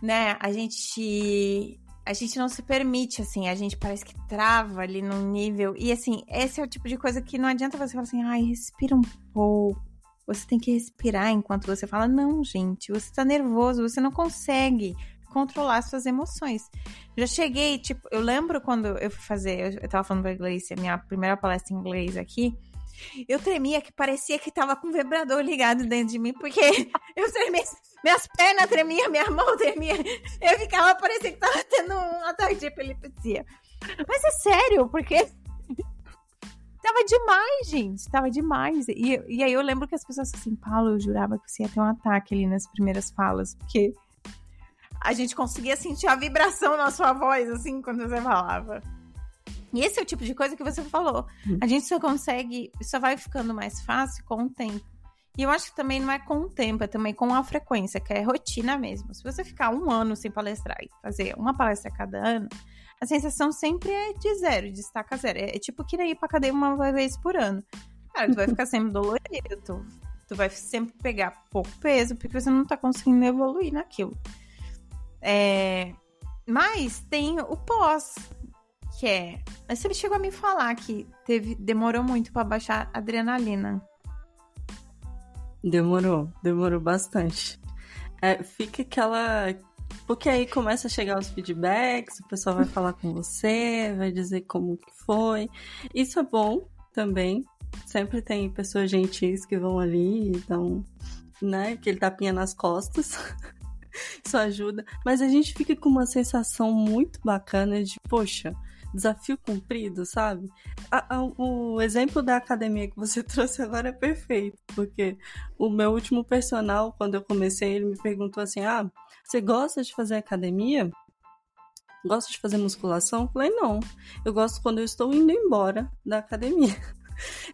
né? A gente a gente não se permite, assim, a gente parece que trava ali num nível. E assim, esse é o tipo de coisa que não adianta você falar assim, ai, respira um pouco. Você tem que respirar enquanto você fala, não, gente, você tá nervoso, você não consegue controlar suas emoções. Já cheguei, tipo, eu lembro quando eu fui fazer, eu tava falando pra a minha primeira palestra em inglês aqui, eu tremia que parecia que tava com um vibrador ligado dentro de mim, porque eu tremia, minhas pernas tremiam, minha mão tremia. Eu ficava parecendo que tava tendo um ataque de epilepsia. Mas é sério, porque tava demais, gente. Tava demais. E, e aí eu lembro que as pessoas assim, Paulo, eu jurava que você ia ter um ataque ali nas primeiras falas, porque a gente conseguia sentir a vibração na sua voz, assim, quando você falava. E esse é o tipo de coisa que você falou. Hum. A gente só consegue, só vai ficando mais fácil com o tempo. E eu acho que também não é com o tempo, é também com a frequência, que é rotina mesmo. Se você ficar um ano sem palestrar e fazer uma palestra cada ano, a sensação sempre é de zero, de estaca zero. É, é tipo que ir pra cadeia uma vez por ano. Cara, tu vai ficar sempre dolorido, tu, tu vai sempre pegar pouco peso, porque você não tá conseguindo evoluir naquilo. É, mas tem o pós, que é. Você chegou a me falar que teve, demorou muito para baixar a adrenalina. Demorou, demorou bastante. É, fica aquela. Porque aí começa a chegar os feedbacks, o pessoal vai falar com você, vai dizer como que foi. Isso é bom também. Sempre tem pessoas gentis que vão ali, então, né, aquele tapinha nas costas. Isso ajuda. Mas a gente fica com uma sensação muito bacana de, poxa, desafio cumprido, sabe? A, a, o exemplo da academia que você trouxe agora é perfeito, porque o meu último personal, quando eu comecei, ele me perguntou assim: Ah, você gosta de fazer academia? Gosta de fazer musculação? Eu falei, não. Eu gosto quando eu estou indo embora da academia.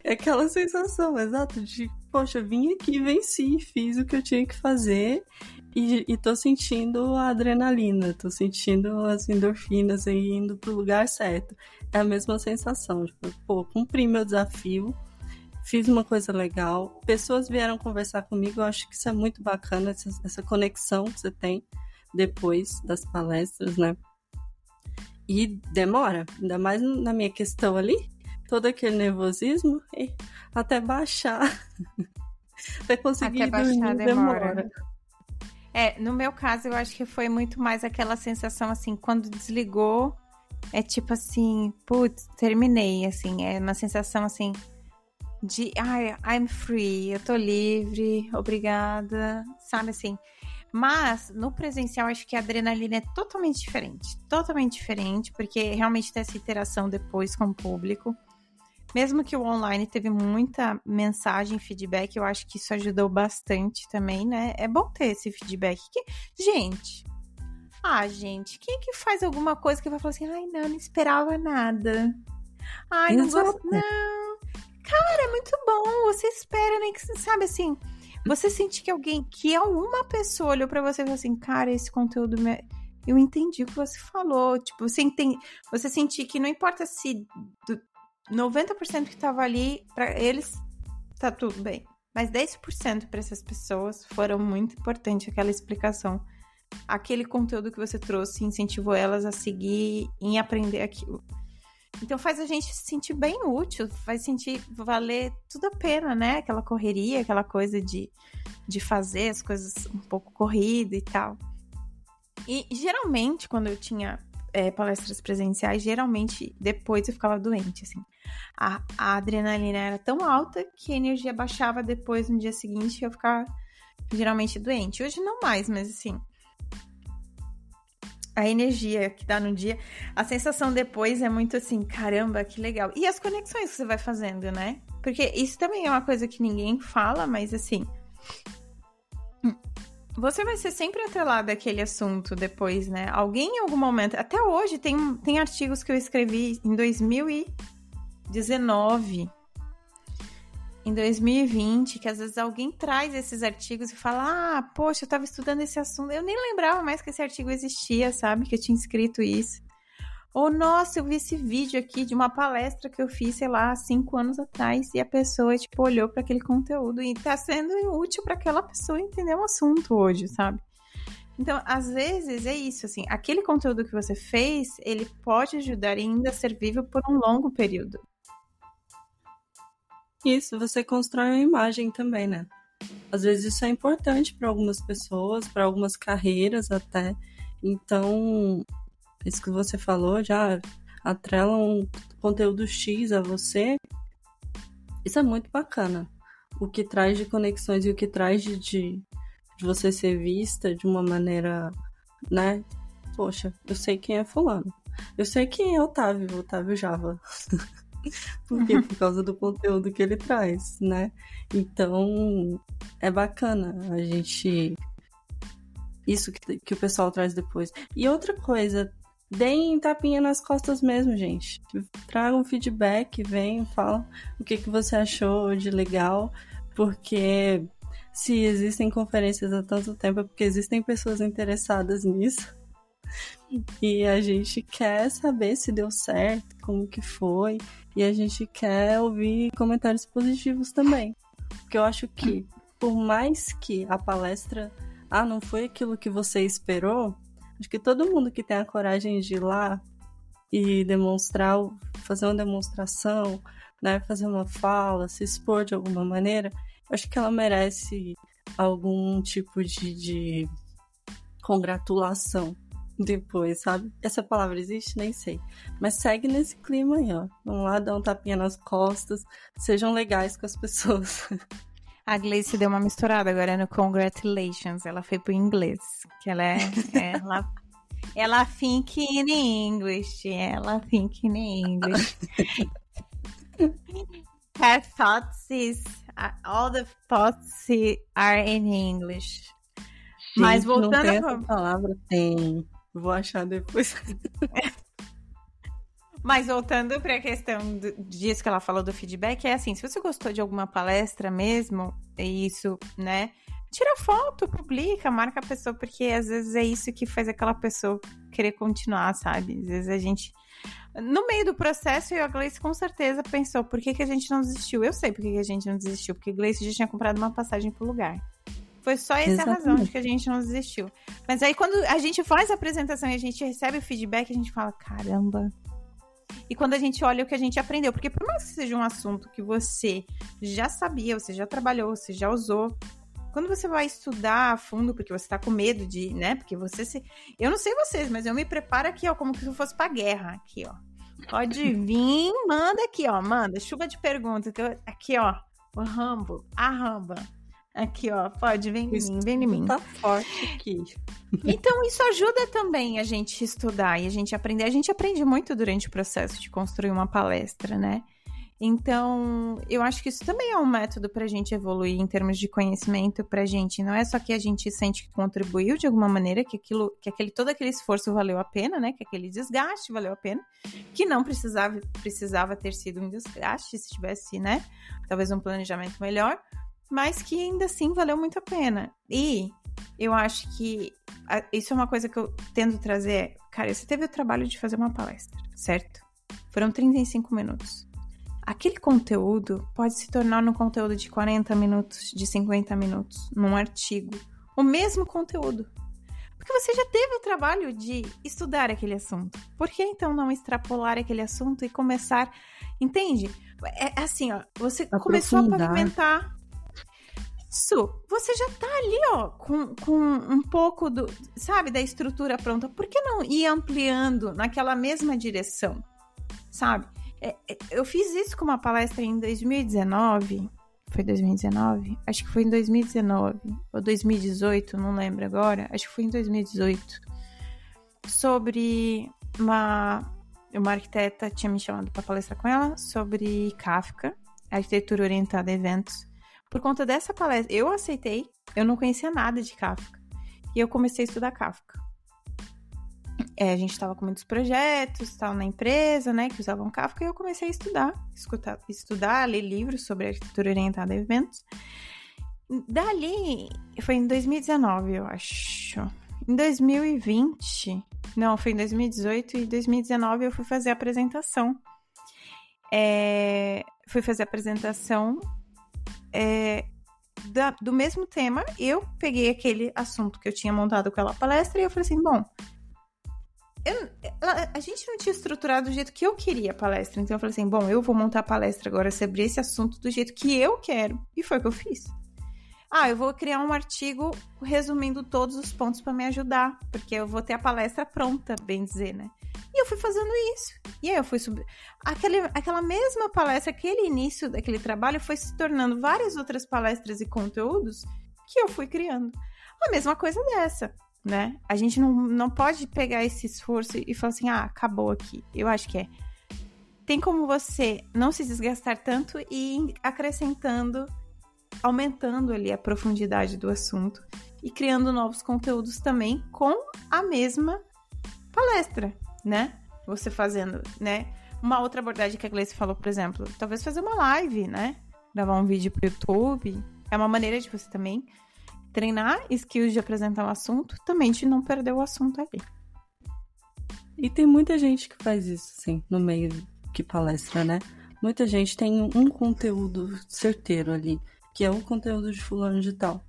É aquela sensação, exato, de, poxa, vim aqui, venci, fiz o que eu tinha que fazer e, e tô sentindo a adrenalina, tô sentindo as endorfinas aí indo pro lugar certo. É a mesma sensação, tipo, pô, cumpri meu desafio, fiz uma coisa legal, pessoas vieram conversar comigo, eu acho que isso é muito bacana, essa, essa conexão que você tem depois das palestras, né? E demora, ainda mais na minha questão ali, todo aquele nervosismo, até baixar. até conseguir até baixar dormir, demora. demora. É, no meu caso, eu acho que foi muito mais aquela sensação assim, quando desligou, é tipo assim, putz, terminei, assim, é uma sensação assim de, ai, I'm free, eu tô livre, obrigada, sabe assim. Mas no presencial, acho que a adrenalina é totalmente diferente, totalmente diferente, porque realmente tem essa interação depois com o público. Mesmo que o online teve muita mensagem, feedback, eu acho que isso ajudou bastante também, né? É bom ter esse feedback. Que, gente, ah, gente, quem é que faz alguma coisa que vai falar assim, ai, não, não esperava nada. Ai, não gosto. Não. Cara, é muito bom. Você espera, nem né, que sabe assim. Você sentir que alguém, que alguma pessoa olhou para você e falou assim, cara, esse conteúdo me... eu entendi o que você falou. Tipo, você entende, você sentir que não importa se do, 90% que tava ali, para eles, tá tudo bem. Mas 10% para essas pessoas foram muito importante aquela explicação. Aquele conteúdo que você trouxe incentivou elas a seguir em aprender aquilo. Então faz a gente se sentir bem útil, faz sentir valer tudo a pena, né? Aquela correria, aquela coisa de, de fazer as coisas um pouco corrida e tal. E geralmente, quando eu tinha é, palestras presenciais, geralmente depois eu ficava doente, assim. A, a, adrenalina era tão alta que a energia baixava depois no dia seguinte eu ficava geralmente doente. Hoje não mais, mas assim. A energia que dá no dia, a sensação depois é muito assim, caramba, que legal. E as conexões que você vai fazendo, né? Porque isso também é uma coisa que ninguém fala, mas assim, você vai ser sempre atrelado àquele assunto depois, né? Alguém em algum momento. Até hoje tem, tem artigos que eu escrevi em 2019, em 2020, que às vezes alguém traz esses artigos e fala: Ah, poxa, eu tava estudando esse assunto. Eu nem lembrava mais que esse artigo existia, sabe? Que eu tinha escrito isso. Ou, nossa, eu vi esse vídeo aqui de uma palestra que eu fiz, sei lá, cinco anos atrás, e a pessoa, tipo, olhou para aquele conteúdo e tá sendo útil para aquela pessoa entender o um assunto hoje, sabe? Então, às vezes é isso, assim, aquele conteúdo que você fez, ele pode ajudar ainda a ser vivo por um longo período. Isso, você constrói uma imagem também, né? Às vezes isso é importante para algumas pessoas, para algumas carreiras até. Então, isso que você falou já atrela um conteúdo X a você. Isso é muito bacana. O que traz de conexões e o que traz de, de, de você ser vista de uma maneira, né? Poxa, eu sei quem é fulano. Eu sei quem é Otávio, Otávio Java. Por quê? Por causa do conteúdo que ele traz, né? Então, é bacana a gente. Isso que, que o pessoal traz depois. E outra coisa, deem tapinha nas costas mesmo, gente. Tragam feedback, venham, falam o que, que você achou de legal, porque se existem conferências há tanto tempo é porque existem pessoas interessadas nisso. E a gente quer saber se deu certo, como que foi, e a gente quer ouvir comentários positivos também. Porque eu acho que, por mais que a palestra, ah, não foi aquilo que você esperou, acho que todo mundo que tem a coragem de ir lá e demonstrar, fazer uma demonstração, né, fazer uma fala, se expor de alguma maneira, acho que ela merece algum tipo de, de congratulação depois, sabe? Essa palavra existe? Nem sei. Mas segue nesse clima aí, ó. Vamos lá, dá um tapinha nas costas. Sejam legais com as pessoas. A Gleice deu uma misturada agora no Congratulations. Ela foi pro inglês. Que ela é. ela, ela think in English. Ela think in English. Her thoughts is. All the thoughts are in English. Gente, Mas voltando não tem essa palavra, tem. Vou achar depois. Mas voltando para a questão do, disso que ela falou do feedback, é assim, se você gostou de alguma palestra mesmo, é isso, né? Tira foto, publica, marca a pessoa, porque às vezes é isso que faz aquela pessoa querer continuar, sabe? Às vezes a gente. No meio do processo, a Gleice com certeza pensou: por que, que a gente não desistiu? Eu sei por que, que a gente não desistiu, porque a Gleice já tinha comprado uma passagem pro lugar. Foi só essa Exatamente. razão de que a gente não desistiu. Mas aí, quando a gente faz a apresentação e a gente recebe o feedback, a gente fala: caramba. E quando a gente olha o que a gente aprendeu, porque por mais que seja um assunto que você já sabia, você já trabalhou, você já usou, quando você vai estudar a fundo, porque você tá com medo de, né? Porque você se. Eu não sei vocês, mas eu me preparo aqui, ó, como se eu fosse pra guerra. Aqui, ó. Pode vir, manda aqui, ó. Manda. Chuva de perguntas. Aqui, ó. O Rambo. A Ramba. Aqui, ó, pode, vem em mim, vem em mim. Tá forte aqui. Então, isso ajuda também a gente estudar e a gente aprender. A gente aprende muito durante o processo de construir uma palestra, né? Então, eu acho que isso também é um método para a gente evoluir em termos de conhecimento para a gente. Não é só que a gente sente que contribuiu de alguma maneira, que aquilo, que aquele, todo aquele esforço valeu a pena, né? Que aquele desgaste valeu a pena, que não precisava, precisava ter sido um desgaste se tivesse, né? Talvez um planejamento melhor mas que ainda assim valeu muito a pena. E eu acho que a, isso é uma coisa que eu tento trazer. Cara, você teve o trabalho de fazer uma palestra, certo? Foram 35 minutos. Aquele conteúdo pode se tornar um conteúdo de 40 minutos, de 50 minutos, num artigo. O mesmo conteúdo. Porque você já teve o trabalho de estudar aquele assunto. Por que então não extrapolar aquele assunto e começar. Entende? É assim, ó. Você começou a pavimentar isso, você já tá ali, ó, com, com um pouco do, sabe, da estrutura pronta. Por que não ir ampliando naquela mesma direção, sabe? É, é, eu fiz isso com uma palestra em 2019. Foi 2019? Acho que foi em 2019 ou 2018, não lembro agora. Acho que foi em 2018. Sobre uma uma arquiteta tinha me chamado para palestrar com ela sobre Kafka, arquitetura orientada a eventos. Por conta dessa palestra, eu aceitei, eu não conhecia nada de Kafka. E eu comecei a estudar Kafka. É, a gente estava com muitos projetos, tal, na empresa, né, que usavam Kafka, e eu comecei a estudar, escutar, estudar, ler livros sobre arquitetura orientada a eventos. Dali, foi em 2019, eu acho. Em 2020, Não, foi em 2018 e 2019 eu fui fazer a apresentação. É, fui fazer a apresentação é, da, do mesmo tema. Eu peguei aquele assunto que eu tinha montado com aquela palestra e eu falei assim: bom, eu, a gente não tinha estruturado do jeito que eu queria a palestra. Então eu falei assim: bom, eu vou montar a palestra agora sobre esse assunto do jeito que eu quero. E foi o que eu fiz. Ah, eu vou criar um artigo resumindo todos os pontos para me ajudar, porque eu vou ter a palestra pronta, bem dizer, né? E eu fui fazendo isso. E aí eu fui subir. Aquele, aquela mesma palestra, aquele início daquele trabalho foi se tornando várias outras palestras e conteúdos que eu fui criando. A mesma coisa dessa, né? A gente não, não pode pegar esse esforço e falar assim, ah, acabou aqui. Eu acho que é. Tem como você não se desgastar tanto e ir acrescentando aumentando ali a profundidade do assunto e criando novos conteúdos também com a mesma palestra, né? Você fazendo, né? Uma outra abordagem que a Gleice falou, por exemplo, talvez fazer uma live, né? Gravar um vídeo pro YouTube. É uma maneira de você também treinar skills de apresentar um assunto, também de não perder o assunto ali. E tem muita gente que faz isso, sim, no meio que palestra, né? Muita gente tem um conteúdo certeiro ali que é o conteúdo de fulano de tal.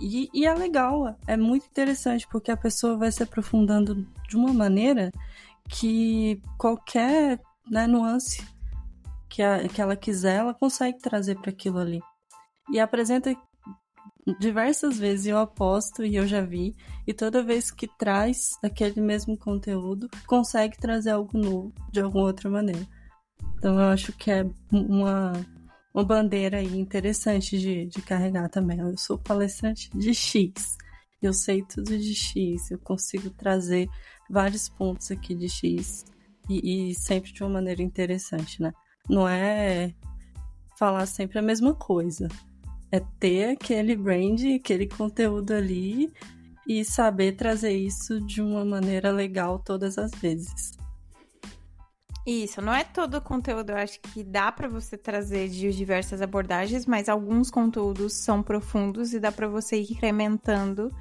E, e, é legal, é muito interessante, porque a pessoa vai se aprofundando de uma maneira que qualquer né, nuance que, a, que ela quiser, ela consegue trazer para aquilo ali. E apresenta diversas vezes, eu aposto e eu já vi, e toda vez que traz aquele mesmo conteúdo, consegue trazer algo novo de alguma outra maneira. Então eu acho que é uma uma bandeira aí interessante de, de carregar também. Eu sou palestrante de X. Eu sei tudo de X, eu consigo trazer vários pontos aqui de X e, e sempre de uma maneira interessante, né? Não é falar sempre a mesma coisa. É ter aquele brand, aquele conteúdo ali e saber trazer isso de uma maneira legal todas as vezes. Isso, não é todo o conteúdo, eu acho que dá para você trazer de diversas abordagens, mas alguns conteúdos são profundos e dá para você ir incrementando,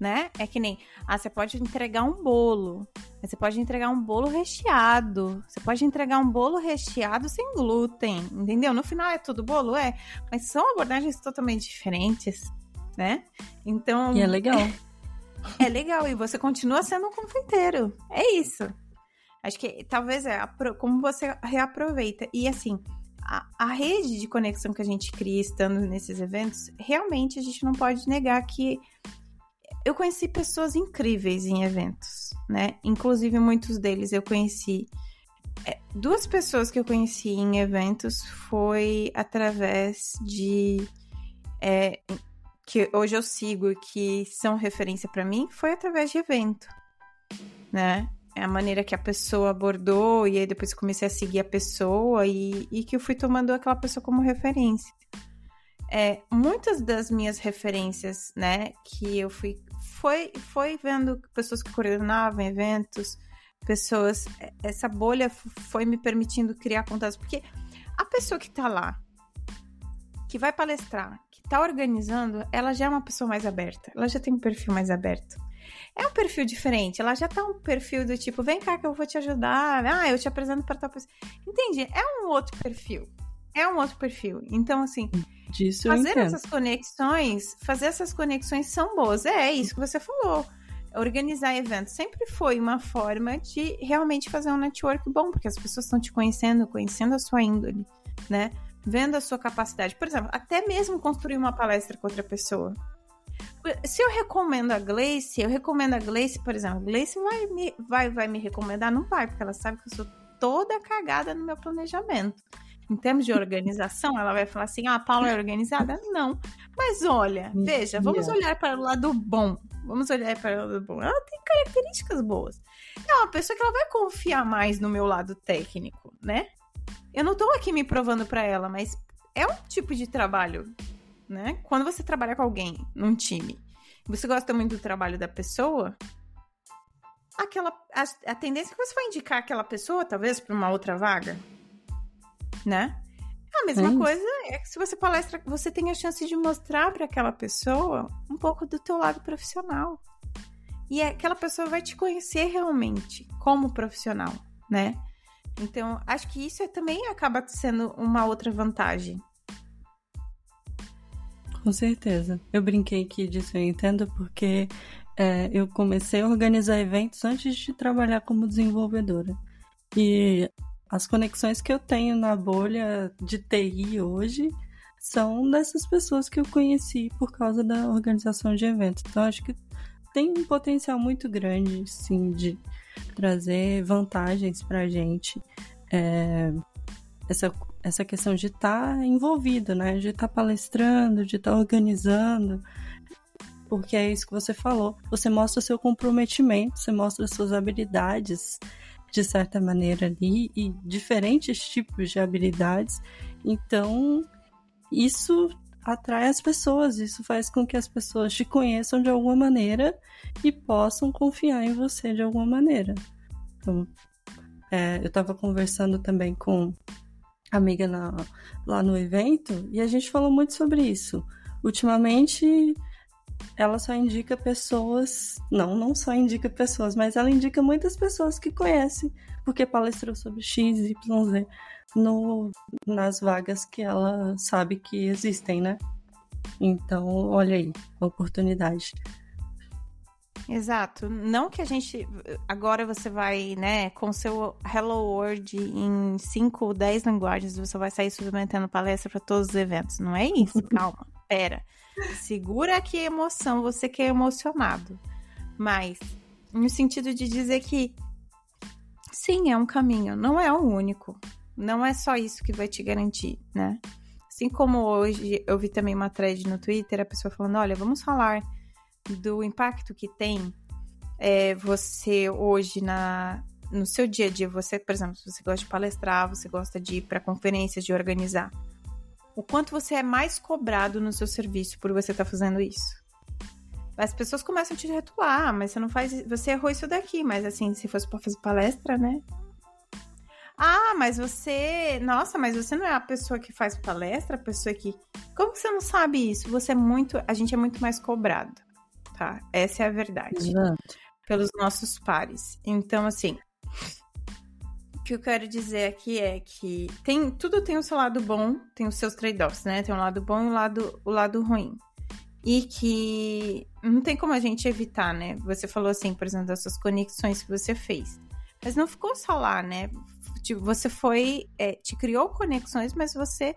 né? É que nem, ah, você pode entregar um bolo, você pode entregar um bolo recheado, você pode entregar um bolo recheado sem glúten, entendeu? No final é tudo bolo, é, mas são abordagens totalmente diferentes, né? Então. E é legal. É legal, e você continua sendo um confeiteiro. É isso. Acho que talvez é como você reaproveita. E assim, a, a, rede de conexão que a gente cria estando nesses eventos, realmente a gente não pode negar que eu conheci pessoas incríveis em eventos, né? Inclusive muitos deles eu conheci. É, duas pessoas que eu conheci em eventos foi através de é, que hoje eu sigo que são referência para mim, foi através de evento, né? É a maneira que a pessoa abordou, e aí depois comecei a seguir a pessoa e, e que eu fui tomando aquela pessoa como referência. É, muitas das minhas referências, né, que eu fui, foi, foi vendo pessoas que coordenavam eventos, pessoas, é, essa bolha foi me permitindo criar contatos, porque a pessoa que tá lá, que vai palestrar, que tá organizando, ela já é uma pessoa mais aberta, ela já tem um perfil mais aberto é um perfil diferente. Ela já tá um perfil do tipo, vem cá que eu vou te ajudar. Ah, eu te apresento para tal pessoa. Entendi. É um outro perfil. É um outro perfil. Então, assim, Disso fazer essas conexões, fazer essas conexões são boas. É, é isso que você falou. Organizar eventos sempre foi uma forma de realmente fazer um network bom, porque as pessoas estão te conhecendo, conhecendo a sua índole, né? Vendo a sua capacidade. Por exemplo, até mesmo construir uma palestra com outra pessoa. Se eu recomendo a Gleice, eu recomendo a Gleice, por exemplo, a Gleice vai me, vai, vai me recomendar? Não vai, porque ela sabe que eu sou toda cagada no meu planejamento. Em termos de organização, ela vai falar assim: ah, a Paula é organizada? Não. Mas olha, veja, vamos olhar para o lado bom. Vamos olhar para o lado bom. Ela tem características boas. É uma pessoa que ela vai confiar mais no meu lado técnico, né? Eu não estou aqui me provando para ela, mas é um tipo de trabalho né? Quando você trabalha com alguém num time, você gosta muito do trabalho da pessoa, aquela a, a tendência é que você vai indicar aquela pessoa, talvez, para uma outra vaga, né? A mesma é coisa é que se você palestra, você tem a chance de mostrar para aquela pessoa um pouco do teu lado profissional. e aquela pessoa vai te conhecer realmente como profissional, né? Então, acho que isso é, também acaba sendo uma outra vantagem. Com certeza. Eu brinquei aqui disso, eu entendo, porque é, eu comecei a organizar eventos antes de trabalhar como desenvolvedora. E as conexões que eu tenho na bolha de TI hoje são dessas pessoas que eu conheci por causa da organização de eventos. Então, acho que tem um potencial muito grande, sim, de trazer vantagens para a gente. É, essa, essa questão de estar tá envolvido, né? De estar tá palestrando, de estar tá organizando. Porque é isso que você falou. Você mostra seu comprometimento, você mostra suas habilidades, de certa maneira, ali, e diferentes tipos de habilidades. Então, isso atrai as pessoas, isso faz com que as pessoas te conheçam de alguma maneira e possam confiar em você de alguma maneira. Então, é, eu estava conversando também com amiga na, lá no evento e a gente falou muito sobre isso. Ultimamente, ela só indica pessoas, não, não só indica pessoas, mas ela indica muitas pessoas que conhece, porque palestrou sobre X, Y, Z no, nas vagas que ela sabe que existem, né? Então, olha aí, oportunidade. Exato. Não que a gente. Agora você vai, né, com seu Hello World em 5 ou 10 linguagens, você vai sair submetendo palestra para todos os eventos. Não é isso? Calma, pera. Segura aqui a emoção, você que é emocionado. Mas, no sentido de dizer que sim, é um caminho, não é o único não é só isso que vai te garantir, né? Assim como hoje eu vi também uma thread no Twitter, a pessoa falando: olha, vamos falar do impacto que tem é, você hoje na, no seu dia a dia. Você, por exemplo, se você gosta de palestrar, você gosta de ir para conferências, de organizar. O quanto você é mais cobrado no seu serviço por você estar tá fazendo isso. As pessoas começam a te retular, ah, mas você não faz. Você errou isso daqui, mas assim, se fosse para fazer palestra, né? Ah, mas você. Nossa, mas você não é a pessoa que faz palestra, a pessoa que. Como você não sabe isso? Você é muito. A gente é muito mais cobrado, tá? Essa é a verdade. Exato. Pelos nossos pares. Então, assim. O que eu quero dizer aqui é que tem, tudo tem o seu lado bom, tem os seus trade-offs, né? Tem um lado bom e o lado, o lado ruim. E que não tem como a gente evitar, né? Você falou assim, por exemplo, das suas conexões que você fez. Mas não ficou só lá, né? Você foi. É, te criou conexões, mas você.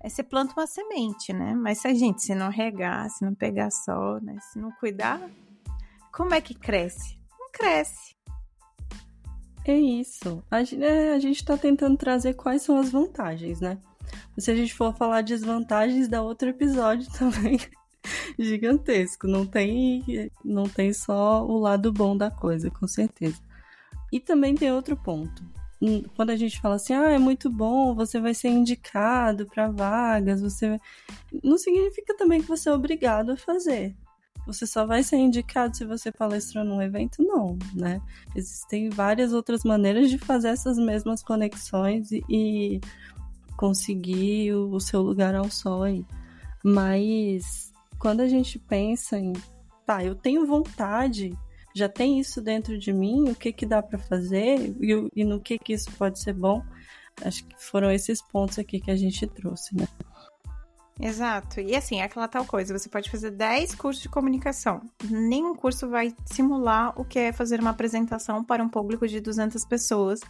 É, você planta uma semente, né? Mas se a gente se não regar, se não pegar sol, né? Se não cuidar, como é que cresce? Não cresce. É isso. A, é, a gente está tentando trazer quais são as vantagens, né? Se a gente for falar desvantagens, dá outro episódio também gigantesco. Não tem, não tem só o lado bom da coisa, com certeza. E também tem outro ponto quando a gente fala assim, ah, é muito bom, você vai ser indicado para vagas, você não significa também que você é obrigado a fazer. Você só vai ser indicado se você palestrou num evento, não, né? Existem várias outras maneiras de fazer essas mesmas conexões e, e conseguir o, o seu lugar ao sol aí. Mas quando a gente pensa em, tá, eu tenho vontade já tem isso dentro de mim, o que que dá para fazer e, e, no que que isso pode ser bom. Acho que foram esses pontos aqui que a gente trouxe, né? Exato. E assim, é aquela tal coisa, você pode fazer 10 cursos de comunicação. Nenhum curso vai simular o que é fazer uma apresentação para um público de 200 pessoas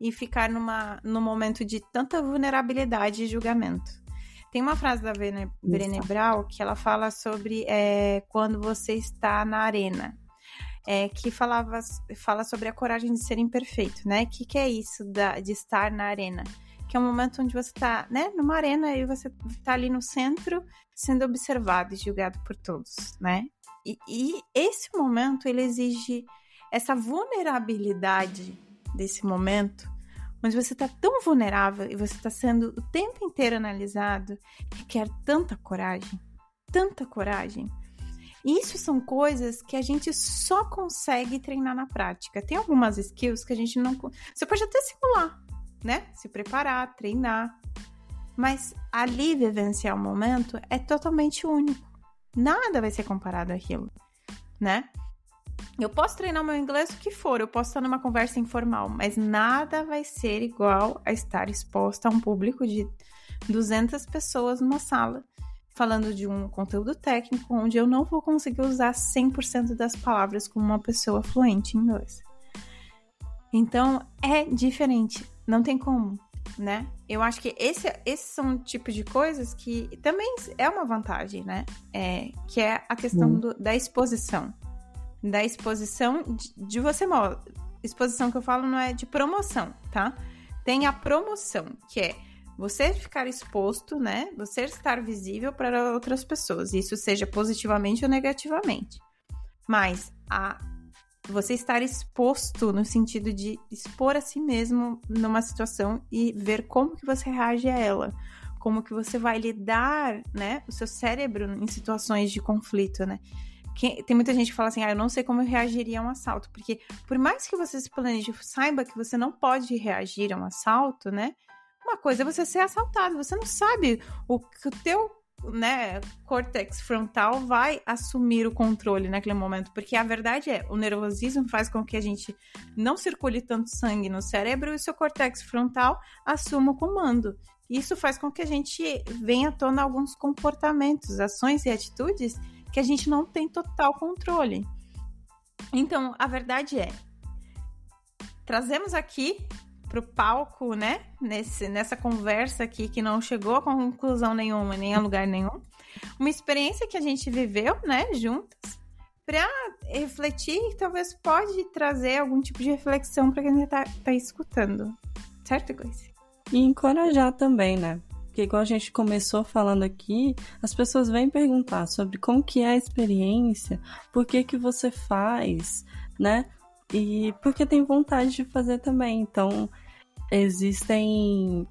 e ficar numa, num momento de tanta vulnerabilidade e julgamento. Tem uma frase da Brené Brown que ela fala sobre é, quando você está na arena é, que falava, fala sobre a coragem de ser imperfeito, né? O que, que é isso da, de estar na arena? Que é um momento onde você está, né, numa arena e você está ali no centro sendo observado e julgado por todos, né? E, e esse momento, ele exige essa vulnerabilidade desse momento, onde você está tão vulnerável e você está sendo o tempo inteiro analisado, requer tanta coragem, tanta coragem, isso são coisas que a gente só consegue treinar na prática. Tem algumas skills que a gente não. Você pode até simular, né? Se preparar, treinar. Mas ali vivenciar o momento é totalmente único. Nada vai ser comparado àquilo, né? Eu posso treinar meu inglês o que for, eu posso estar numa conversa informal, mas nada vai ser igual a estar exposta a um público de 200 pessoas numa sala, falando de um conteúdo técnico onde eu não vou conseguir usar 100% das palavras como uma pessoa fluente em inglês. Então, é diferente, não tem como, né? Eu acho que esse, esses são um tipo de coisas que também é uma vantagem, né? É, que é a questão do, da exposição da exposição de, de você exposição que eu falo não é de promoção, tá? Tem a promoção, que é você ficar exposto, né? Você estar visível para outras pessoas, isso seja positivamente ou negativamente. Mas a você estar exposto no sentido de expor a si mesmo numa situação e ver como que você reage a ela, como que você vai lidar, né, o seu cérebro em situações de conflito, né? tem muita gente que fala assim, ah, eu não sei como eu reagiria a um assalto, porque por mais que você se planeje, saiba que você não pode reagir a um assalto, né? Uma coisa é você ser assaltado, você não sabe o que o teu, né, córtex frontal vai assumir o controle naquele momento, porque a verdade é, o nervosismo faz com que a gente não circule tanto sangue no cérebro e seu córtex frontal assuma o comando. Isso faz com que a gente venha à tona alguns comportamentos, ações e atitudes que a gente não tem total controle. Então, a verdade é, trazemos aqui para o palco, né, nesse, nessa conversa aqui que não chegou a conclusão nenhuma, nem a lugar nenhum, uma experiência que a gente viveu, né, juntas, para refletir e talvez pode trazer algum tipo de reflexão para quem está tá escutando. Certo, Gleice? E encorajar também, né? Porque igual a gente começou falando aqui, as pessoas vêm perguntar sobre como que é a experiência, por que que você faz, né? E porque tem vontade de fazer também. Então, existem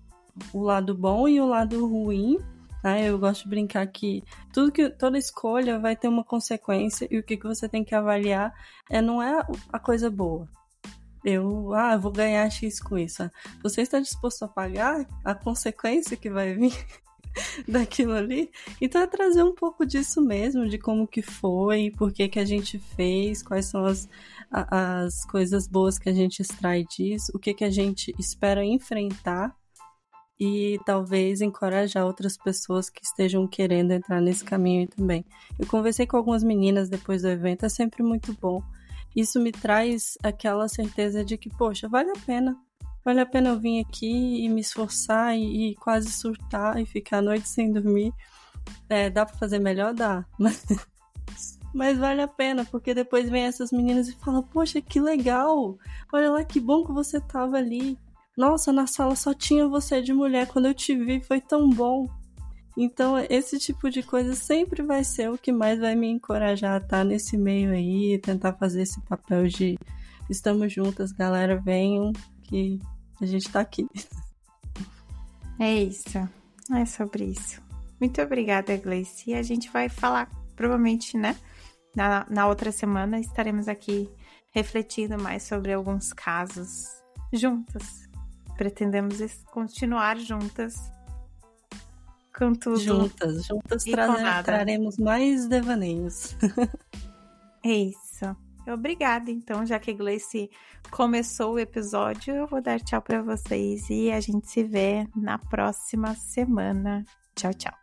o lado bom e o lado ruim. Né? Eu gosto de brincar que tudo que toda escolha vai ter uma consequência e o que, que você tem que avaliar é não é a coisa boa, eu, ah, vou ganhar X com isso. Você está disposto a pagar a consequência que vai vir daquilo ali? Então é trazer um pouco disso mesmo, de como que foi, por que que a gente fez, quais são as, as coisas boas que a gente extrai disso, o que que a gente espera enfrentar e talvez encorajar outras pessoas que estejam querendo entrar nesse caminho também. Eu conversei com algumas meninas depois do evento, é sempre muito bom isso me traz aquela certeza de que, poxa, vale a pena. Vale a pena eu vir aqui e me esforçar e, e quase surtar e ficar a noite sem dormir. É, dá pra fazer melhor? Dá. Mas, mas vale a pena, porque depois vem essas meninas e falam, poxa, que legal! Olha lá que bom que você tava ali. Nossa, na sala só tinha você de mulher. Quando eu te vi, foi tão bom. Então, esse tipo de coisa sempre vai ser o que mais vai me encorajar a estar nesse meio aí, tentar fazer esse papel de estamos juntas, galera, venham que a gente tá aqui. É isso. É sobre isso. Muito obrigada, Gleice. E a gente vai falar, provavelmente, né? Na, na outra semana estaremos aqui refletindo mais sobre alguns casos juntas. Pretendemos continuar juntas com tudo. Juntas, juntas tra traremos mais devaneios. é isso. Obrigada, então, já que Gleice começou o episódio, eu vou dar tchau para vocês e a gente se vê na próxima semana. Tchau, tchau.